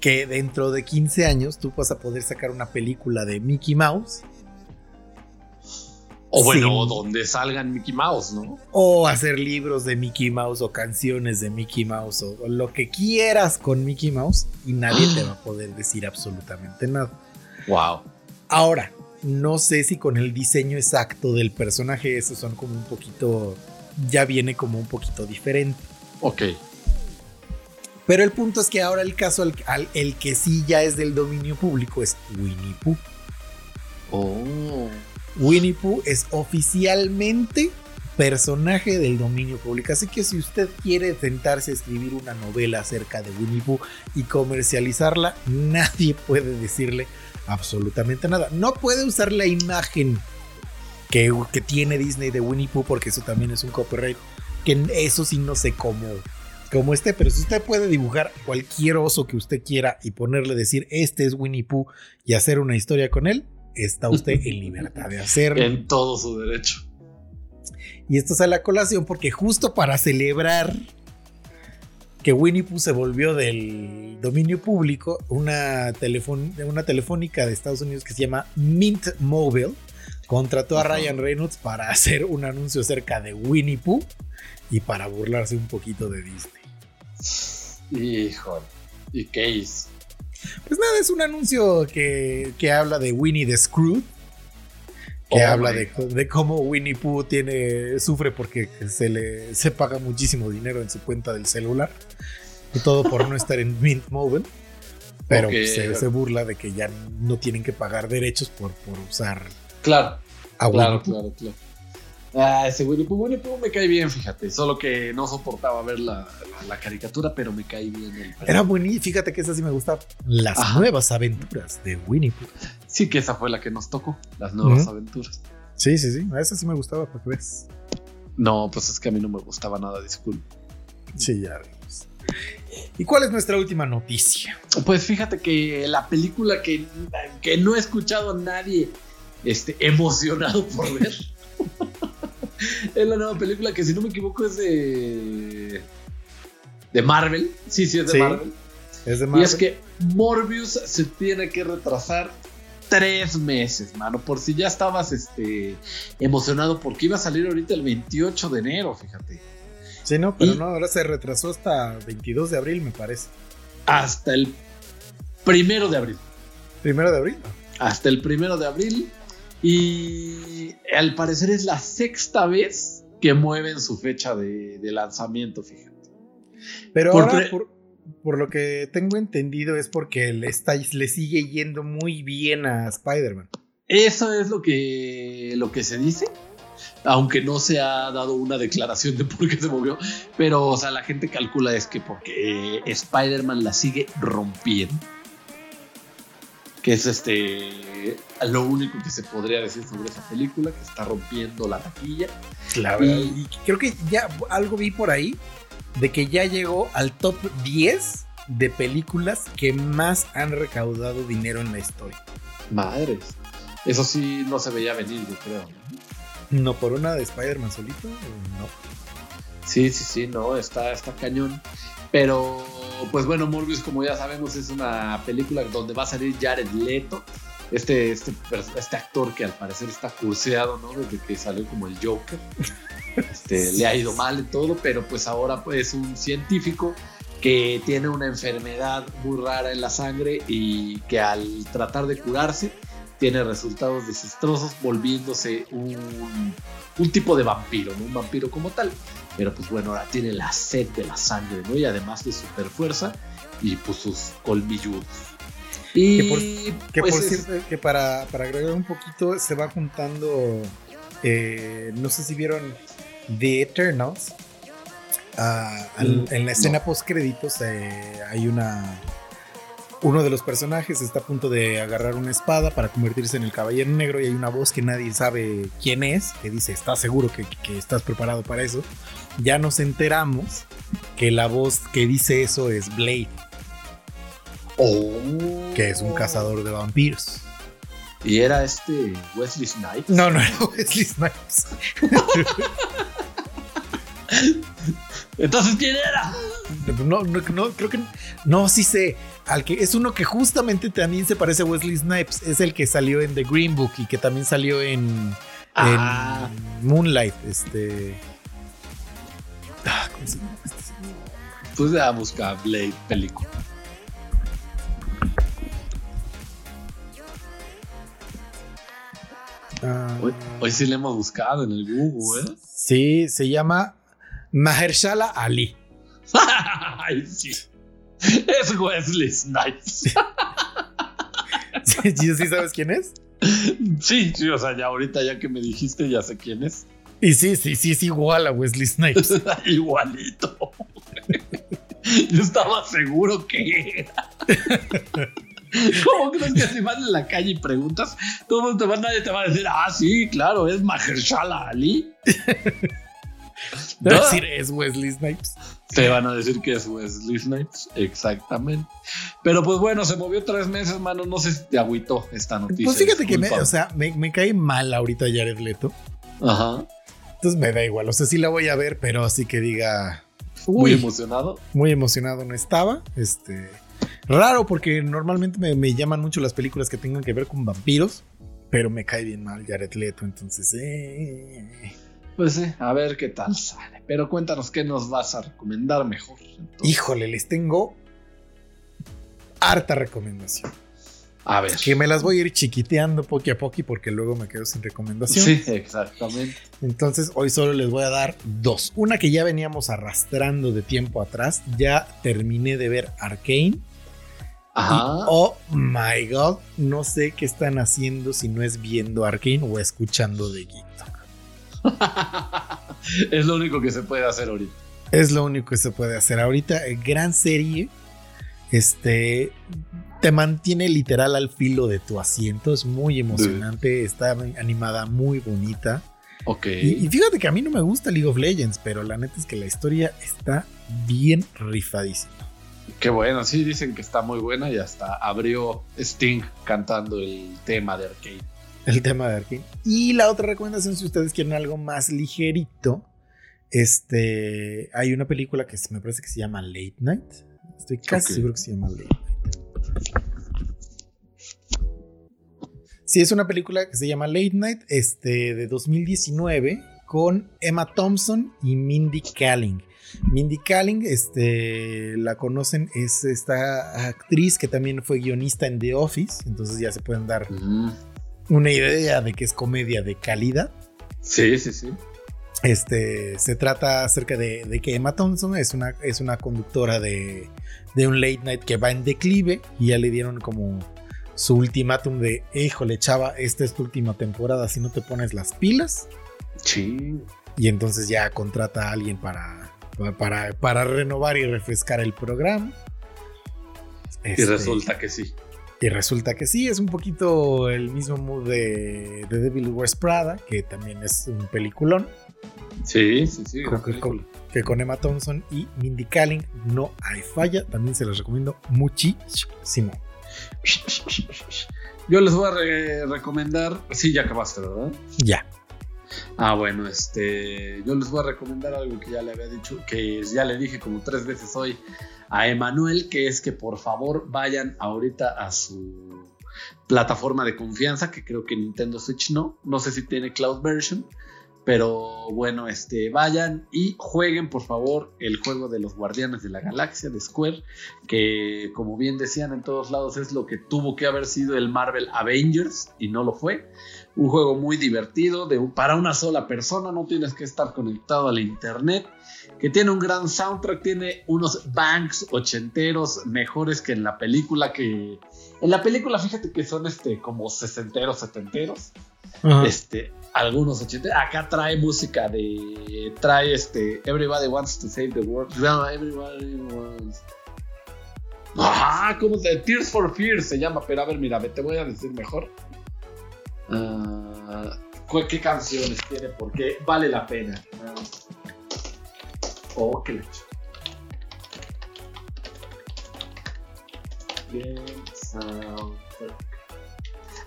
que dentro de 15 años tú vas a poder sacar una película de Mickey Mouse O bueno, o donde salgan Mickey Mouse, ¿no? o hacer libros de Mickey Mouse o canciones de Mickey Mouse o, o lo que quieras con Mickey Mouse y nadie te va a poder decir absolutamente nada. Wow. Ahora, no sé si con el diseño exacto del personaje esos son como un poquito, ya viene como un poquito diferente. Ok. Pero el punto es que ahora el caso, al, al- el que sí ya es del dominio público es Winnie Pooh. Oh. Winnie Pooh es oficialmente personaje del dominio público. Así que si usted quiere sentarse a escribir una novela acerca de Winnie Pooh y comercializarla, nadie puede decirle absolutamente nada. No puede usar la imagen que, que tiene Disney de Winnie Pooh porque eso también es un copyright. Que eso sí no sé cómo, cómo esté, pero si usted puede dibujar cualquier oso que usted quiera y ponerle decir este es Winnie Pooh y hacer una historia con él, está usted en libertad de hacerlo. En todo su derecho. Y esto sale a colación porque justo para celebrar que Winnie Pooh se volvió del dominio público, una, una telefónica de Estados Unidos que se llama Mint Mobile contrató a Ryan Reynolds para hacer un anuncio acerca de Winnie Pooh y para burlarse un poquito de Disney. Híjole, ¿y qué hizo? Pues nada, es un anuncio que, que habla de Winnie the Screw. Que Oh habla de, de cómo Winnie Pooh tiene, sufre porque se le se paga muchísimo dinero en su cuenta del celular. Y todo por no estar en Mint Mobile. Pero se, se burla de que ya no tienen que pagar derechos por, por usar Claro, a claro, claro, claro. Ah, ese Winnie Pooh, Winnie Pooh me cae bien, fíjate. Solo que no soportaba ver la, la- la caricatura, pero me cae bien el Era buenísimo. Fíjate que esa sí me gusta. Las Ajá. nuevas aventuras de Winnie Pooh. Sí, que esa fue la que nos tocó, las nuevas aventuras. Sí, sí, sí. A esa sí me gustaba, para que ves. No, pues es que a mí no me gustaba nada, disculpe. Sí, ya vimos. ¿Y cuál es nuestra última noticia? Pues fíjate que la película que, que no he escuchado a nadie este, emocionado por ver es la nueva película que, si no me equivoco, es de. de Marvel. Sí, sí, es de Sí, Marvel. Es de Y Marvel. es que Morbius se tiene que retrasar tres meses, mano. Por si ya estabas este, emocionado porque iba a salir ahorita el 28 de enero, fíjate. Sí, no, pero y- no, ahora se retrasó hasta 22 de abril, me parece. Hasta el primero de abril. Primero de abril. hasta el primero de abril. Y al parecer es la sexta vez que mueven su fecha de, de lanzamiento, fíjate. Pero Por ahora, por lo que tengo entendido, es porque le, está, le sigue yendo muy bien a Spider-Man. Eso es lo que, lo que se dice. Aunque no se ha dado una declaración de por qué se movió. Pero, o sea, la gente calcula es que porque Spider-Man la sigue rompiendo. Que es este. Lo único que se podría decir sobre esa película, que está rompiendo la taquilla. Claro. Y- Y creo que ya algo vi por ahí de que ya llegó al top 10 de películas que más han recaudado dinero en la historia. Madres. Eso sí no se veía venir, yo creo. ¿no? No por una de Spider-Man solito, no. Sí, sí, sí, no, está, está cañón. Pero, pues bueno, Morbius, como ya sabemos, es una película donde va a salir Jared Leto. Este, este, este actor que al parecer está curseado, ¿no? Desde que salió como el Joker. Este, le ha ido mal y todo, pero pues ahora pues, es un científico que tiene una enfermedad muy rara en la sangre y que al tratar de curarse tiene resultados desastrosos volviéndose un, un tipo de vampiro, ¿no? Un vampiro como tal. Pero pues bueno, ahora tiene la sed de la sangre, ¿no? Y además de super fuerza y pues sus colmilludos. Y Que por- Que pues, por es- cierto, que para, para agregar un poquito, se va juntando. eh, no sé si vieron The Eternals. Ah, al- Mm, en la escena no. post créditos hay una. Uno de los personajes está a punto de agarrar una espada para convertirse en el caballero negro y hay una voz que nadie sabe quién es, que dice, ¿estás seguro que, que estás preparado para eso? Ya nos enteramos que la voz que dice eso es Blade, Oh. que es un cazador de vampiros. Y era este Wesley Snipes. No, no era Wesley Snipes. Entonces, ¿quién era? No, no, no, creo que no, sí sé. Al que es uno que justamente también se parece a Wesley Snipes. Es el que salió en The Green Book y que también salió en, Ah. en Moonlight. Este. Ah, ¿cómo se llama este señor? Pues ya busca Blade película. Ah, Hoy, hoy sí le hemos buscado en el Google, ¿eh? sí, se llama Mahershala Ali. Ay, sí. Es Wesley Snipes. ¿Sí, sí sabes quién es? Sí, sí, o sea, ya ahorita ya que me dijiste, ya sé quién es. Y sí, sí, sí, es igual a Wesley Snipes. Igualito. Yo estaba seguro que era. ¿Cómo crees que si vas en la calle y preguntas, todo te va, nadie te va a decir, ah, sí, claro, es Mahershala Ali? Te a decir, es Wesley Snipes. Te van a decir que es Wesley Snipes, exactamente. Pero pues bueno, se movió tres meses, mano. No sé si te agüitó esta noticia. Pues fíjate que me, o sea, me, me cae mal ahorita Jared Leto. Ajá. Entonces me da igual. O sea, sí la voy a ver, pero así que diga. Muy Uy, emocionado. muy emocionado no estaba. Este. Raro, porque normalmente me, me llaman mucho las películas que tengan que ver con vampiros. Pero me cae bien mal Jared Leto. Entonces, eh. Pues sí, a ver qué tal sale. Pero cuéntanos qué nos vas a recomendar mejor. entonces. Híjole, les tengo harta recomendación. A ver. Que me las voy a ir chiquiteando poco a poco porque luego me quedo sin recomendación. Sí, exactamente. Entonces hoy solo les voy a dar dos. Una que ya veníamos arrastrando de tiempo atrás. Ya terminé de ver Arkane. Ajá. Y, oh my god, no sé qué están haciendo si no es viendo Arkane o escuchando de Geek. es lo único que se puede hacer ahorita. Es lo único que se puede hacer ahorita. Eh, Gran serie. Este te mantiene literal al filo de tu asiento. Es muy emocionante. Está animada muy bonita. Ok. Y, y fíjate que a mí no me gusta League of Legends, pero la neta es que la historia está bien rifadísima. Qué bueno, sí, dicen que está muy buena y hasta abrió Sting cantando el tema de Arcade. El tema de Arkane. Y la otra recomendación, si ustedes quieren algo más ligerito, este, hay una película que me parece que se llama Late Night. Estoy casi seguro que se llama Late Night. Sí, es una película que se llama Late Night, este, de 2019, con Emma Thompson y Mindy Kaling. Mindy Kaling, este, la conocen, es esta actriz que también fue guionista en The Office, entonces ya se pueden dar Mm. una idea de que es comedia de calidad. Sí, sí, sí. Este, se trata acerca de, de que Emma Thompson es una, es una conductora de, de un late night que va en declive y ya le dieron como su ultimátum de, híjole chava, esta es tu última temporada, si no te pones las pilas. Sí. Y entonces ya contrata a alguien para, para, para renovar y refrescar el programa. Y Este, resulta que sí. y resulta que sí, es un poquito el mismo mood de, de Devil Wears Prada, que también es un peliculón. Sí, sí, sí. con- película. Que con Emma Thompson y Mindy Kaling no hay falla. También se las recomiendo muchísimo. Yo les voy a re- recomendar. Sí, ya acabaste, ¿verdad? Ya. Ah, bueno, este. Yo les voy a recomendar algo que ya le había dicho, que ya le dije como tres veces hoy a Emanuel, que es que por favor vayan ahorita a su plataforma de confianza, que creo que Nintendo Switch no. No sé si tiene cloud version. Pero bueno, este, vayan y jueguen por favor el juego de los Guardianes de la Galaxia de Square, que como bien decían en todos lados es lo que tuvo que haber sido el Marvel Avengers y no lo fue. Un juego muy divertido de para una sola persona, no tienes que estar conectado al internet, que tiene un gran soundtrack, tiene unos banks ochenteros mejores que en la película que en la película fíjate que son este como sesenteros, setenteros este, algunos 80. Acá trae música de. Trae este. Everybody wants to save the world. No, everybody wants. Ah, ¿cómo se Tears for Fears se llama. Pero a ver, mira, te voy a decir mejor. Ah, ¿cu- ¿Qué canciones tiene? Porque vale la pena. Oh, qué. Bien, soundtrack.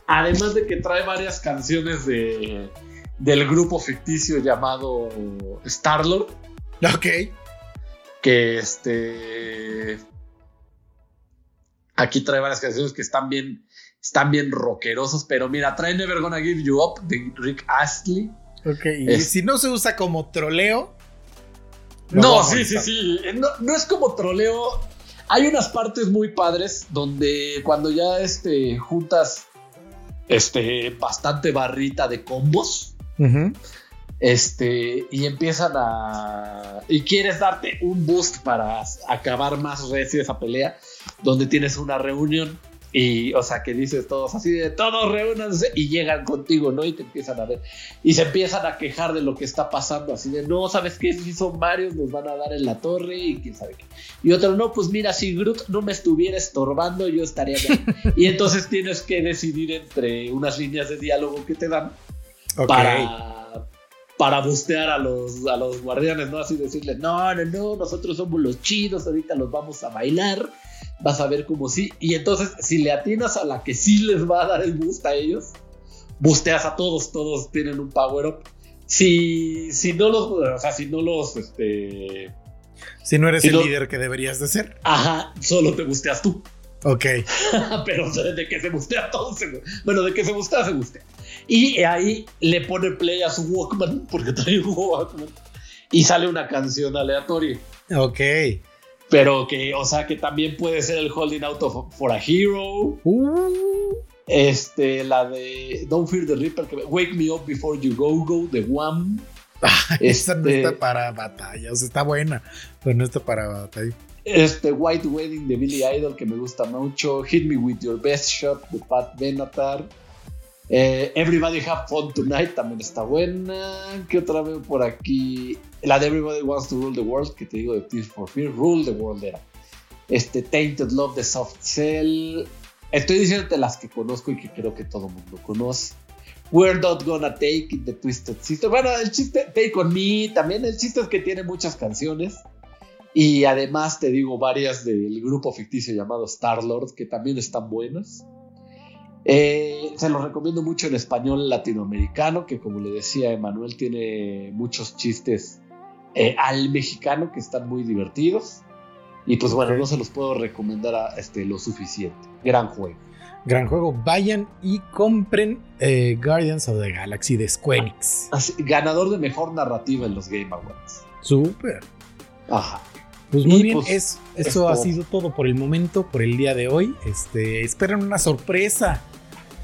Además de que trae varias canciones de, del grupo ficticio llamado Starlord, Ok. que este aquí trae varias canciones que están bien están bien rockerosos, pero mira, trae Never Gonna Give You Up de Rick Astley. Ok. Y Es- si no se usa como troleo. No, sí, sí, sí. No, no es como troleo. Hay unas partes muy padres donde cuando ya este, juntas este, bastante barrita de combos. Este, y empiezan a. Y quieres darte un boost para acabar más recio esa pelea, donde tienes una reunión Y, o sea, que dices todos así de todos reúnanse y llegan contigo, ¿no? Y te empiezan a ver. Y se empiezan a quejar de lo que está pasando, así de no, ¿sabes qué? Si son varios, nos van a dar en la torre y quién sabe qué. Y otro, no, pues mira, si Groot no me estuviera estorbando, yo estaría bien. y entonces tienes que decidir entre unas líneas de diálogo que te dan para, para bustear a los, a los guardianes, ¿no? Así decirle, no, no, no, nosotros somos los chidos, ahorita los vamos a bailar, vas a ver cómo sí. Y entonces, si le atinas a la que sí les va a dar el boost a ellos, busteas a todos, todos tienen un power up. Si, si no los, o sea, si no los, este, Si no eres Si el no- líder que deberías de ser. ajá, solo te busteas tú. Ok. pero de que se bustea todo, se, bueno, de que se bustea, se bustea. Y ahí le pone play a su Walkman, porque trae un Walkman, y sale una canción aleatoria. Ok. Pero que, o sea, que también puede ser el Holding Out of, for a Hero. Uh, Este, la de Don't Fear the Reaper, que- Wake Me Up Before You Go Go, de Wham. esa no Este- está para batalla. O sea, está buena, pero no está para batalla. Este, White Wedding de Billy Idol, que me gusta mucho. Hit Me With Your Best Shot de Pat Benatar. Eh, Everybody Have Fun Tonight también está buena. ¿Qué otra veo por aquí? La de Everybody Wants to Rule the World, que te digo de Tears for Fear. Rule the World era. Este, Tainted Love de Soft Cell. Estoy diciéndote las que conozco y que creo que todo mundo conoce. We're not gonna take it, The Twisted Sister. Bueno, el chiste, Take on Me, también el chiste es que tiene muchas canciones. Y además te digo varias del grupo ficticio llamado Star Lord, que también están buenas. Eh, se los recomiendo mucho en español latinoamericano, que como le decía Emanuel, tiene muchos chistes eh, al mexicano que están muy divertidos. Y pues bueno, no se los puedo recomendar a, este, lo suficiente. Gran juego. Gran juego. Vayan y compren eh, Guardians of the Galaxy de Square Enix. Así, ganador de mejor narrativa en los Game Awards. Súper. Ajá. Pues muy Y, bien, pues, es- eso ha sido todo por el momento, por el día de hoy. Este, esperan una sorpresa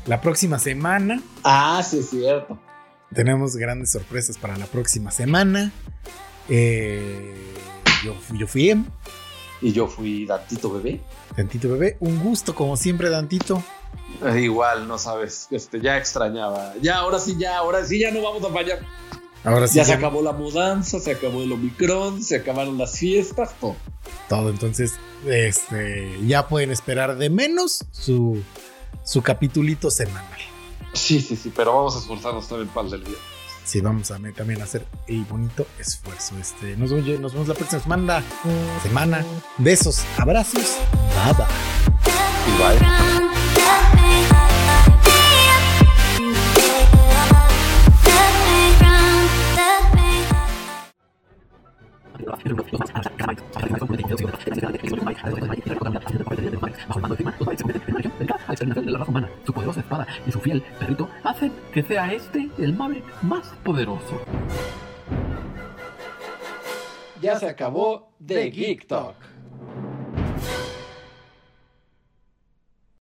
la próxima semana. Ah, sí, es cierto. Tenemos grandes sorpresas para la próxima semana. Eh, yo, fui- yo fui Em, Y yo fui Dantito Bebé. Dantito Bebé. Un gusto, como siempre, Dantito. Eh, Igual, no sabes, este, ya extrañaba. Ya, ahora sí, ya, ahora sí, ya no vamos a fallar. Ahora sí, ya se ya acabó la mudanza, se acabó el Omicron, se acabaron las fiestas, todo. todo. Entonces, este, ya pueden esperar de menos su, su capitulito semanal. Sí, sí, sí, pero vamos a esforzarnos también para el del día. Sí, vamos a también a hacer el bonito esfuerzo. Este, nos, vemos, nos vemos la próxima semana. semana. Besos, abrazos. Bye bye. Igual. de la raza humana, su poderosa espada y su fiel perrito hacen que sea este el Maverick más poderoso. Ya se acabó The Geek Talk.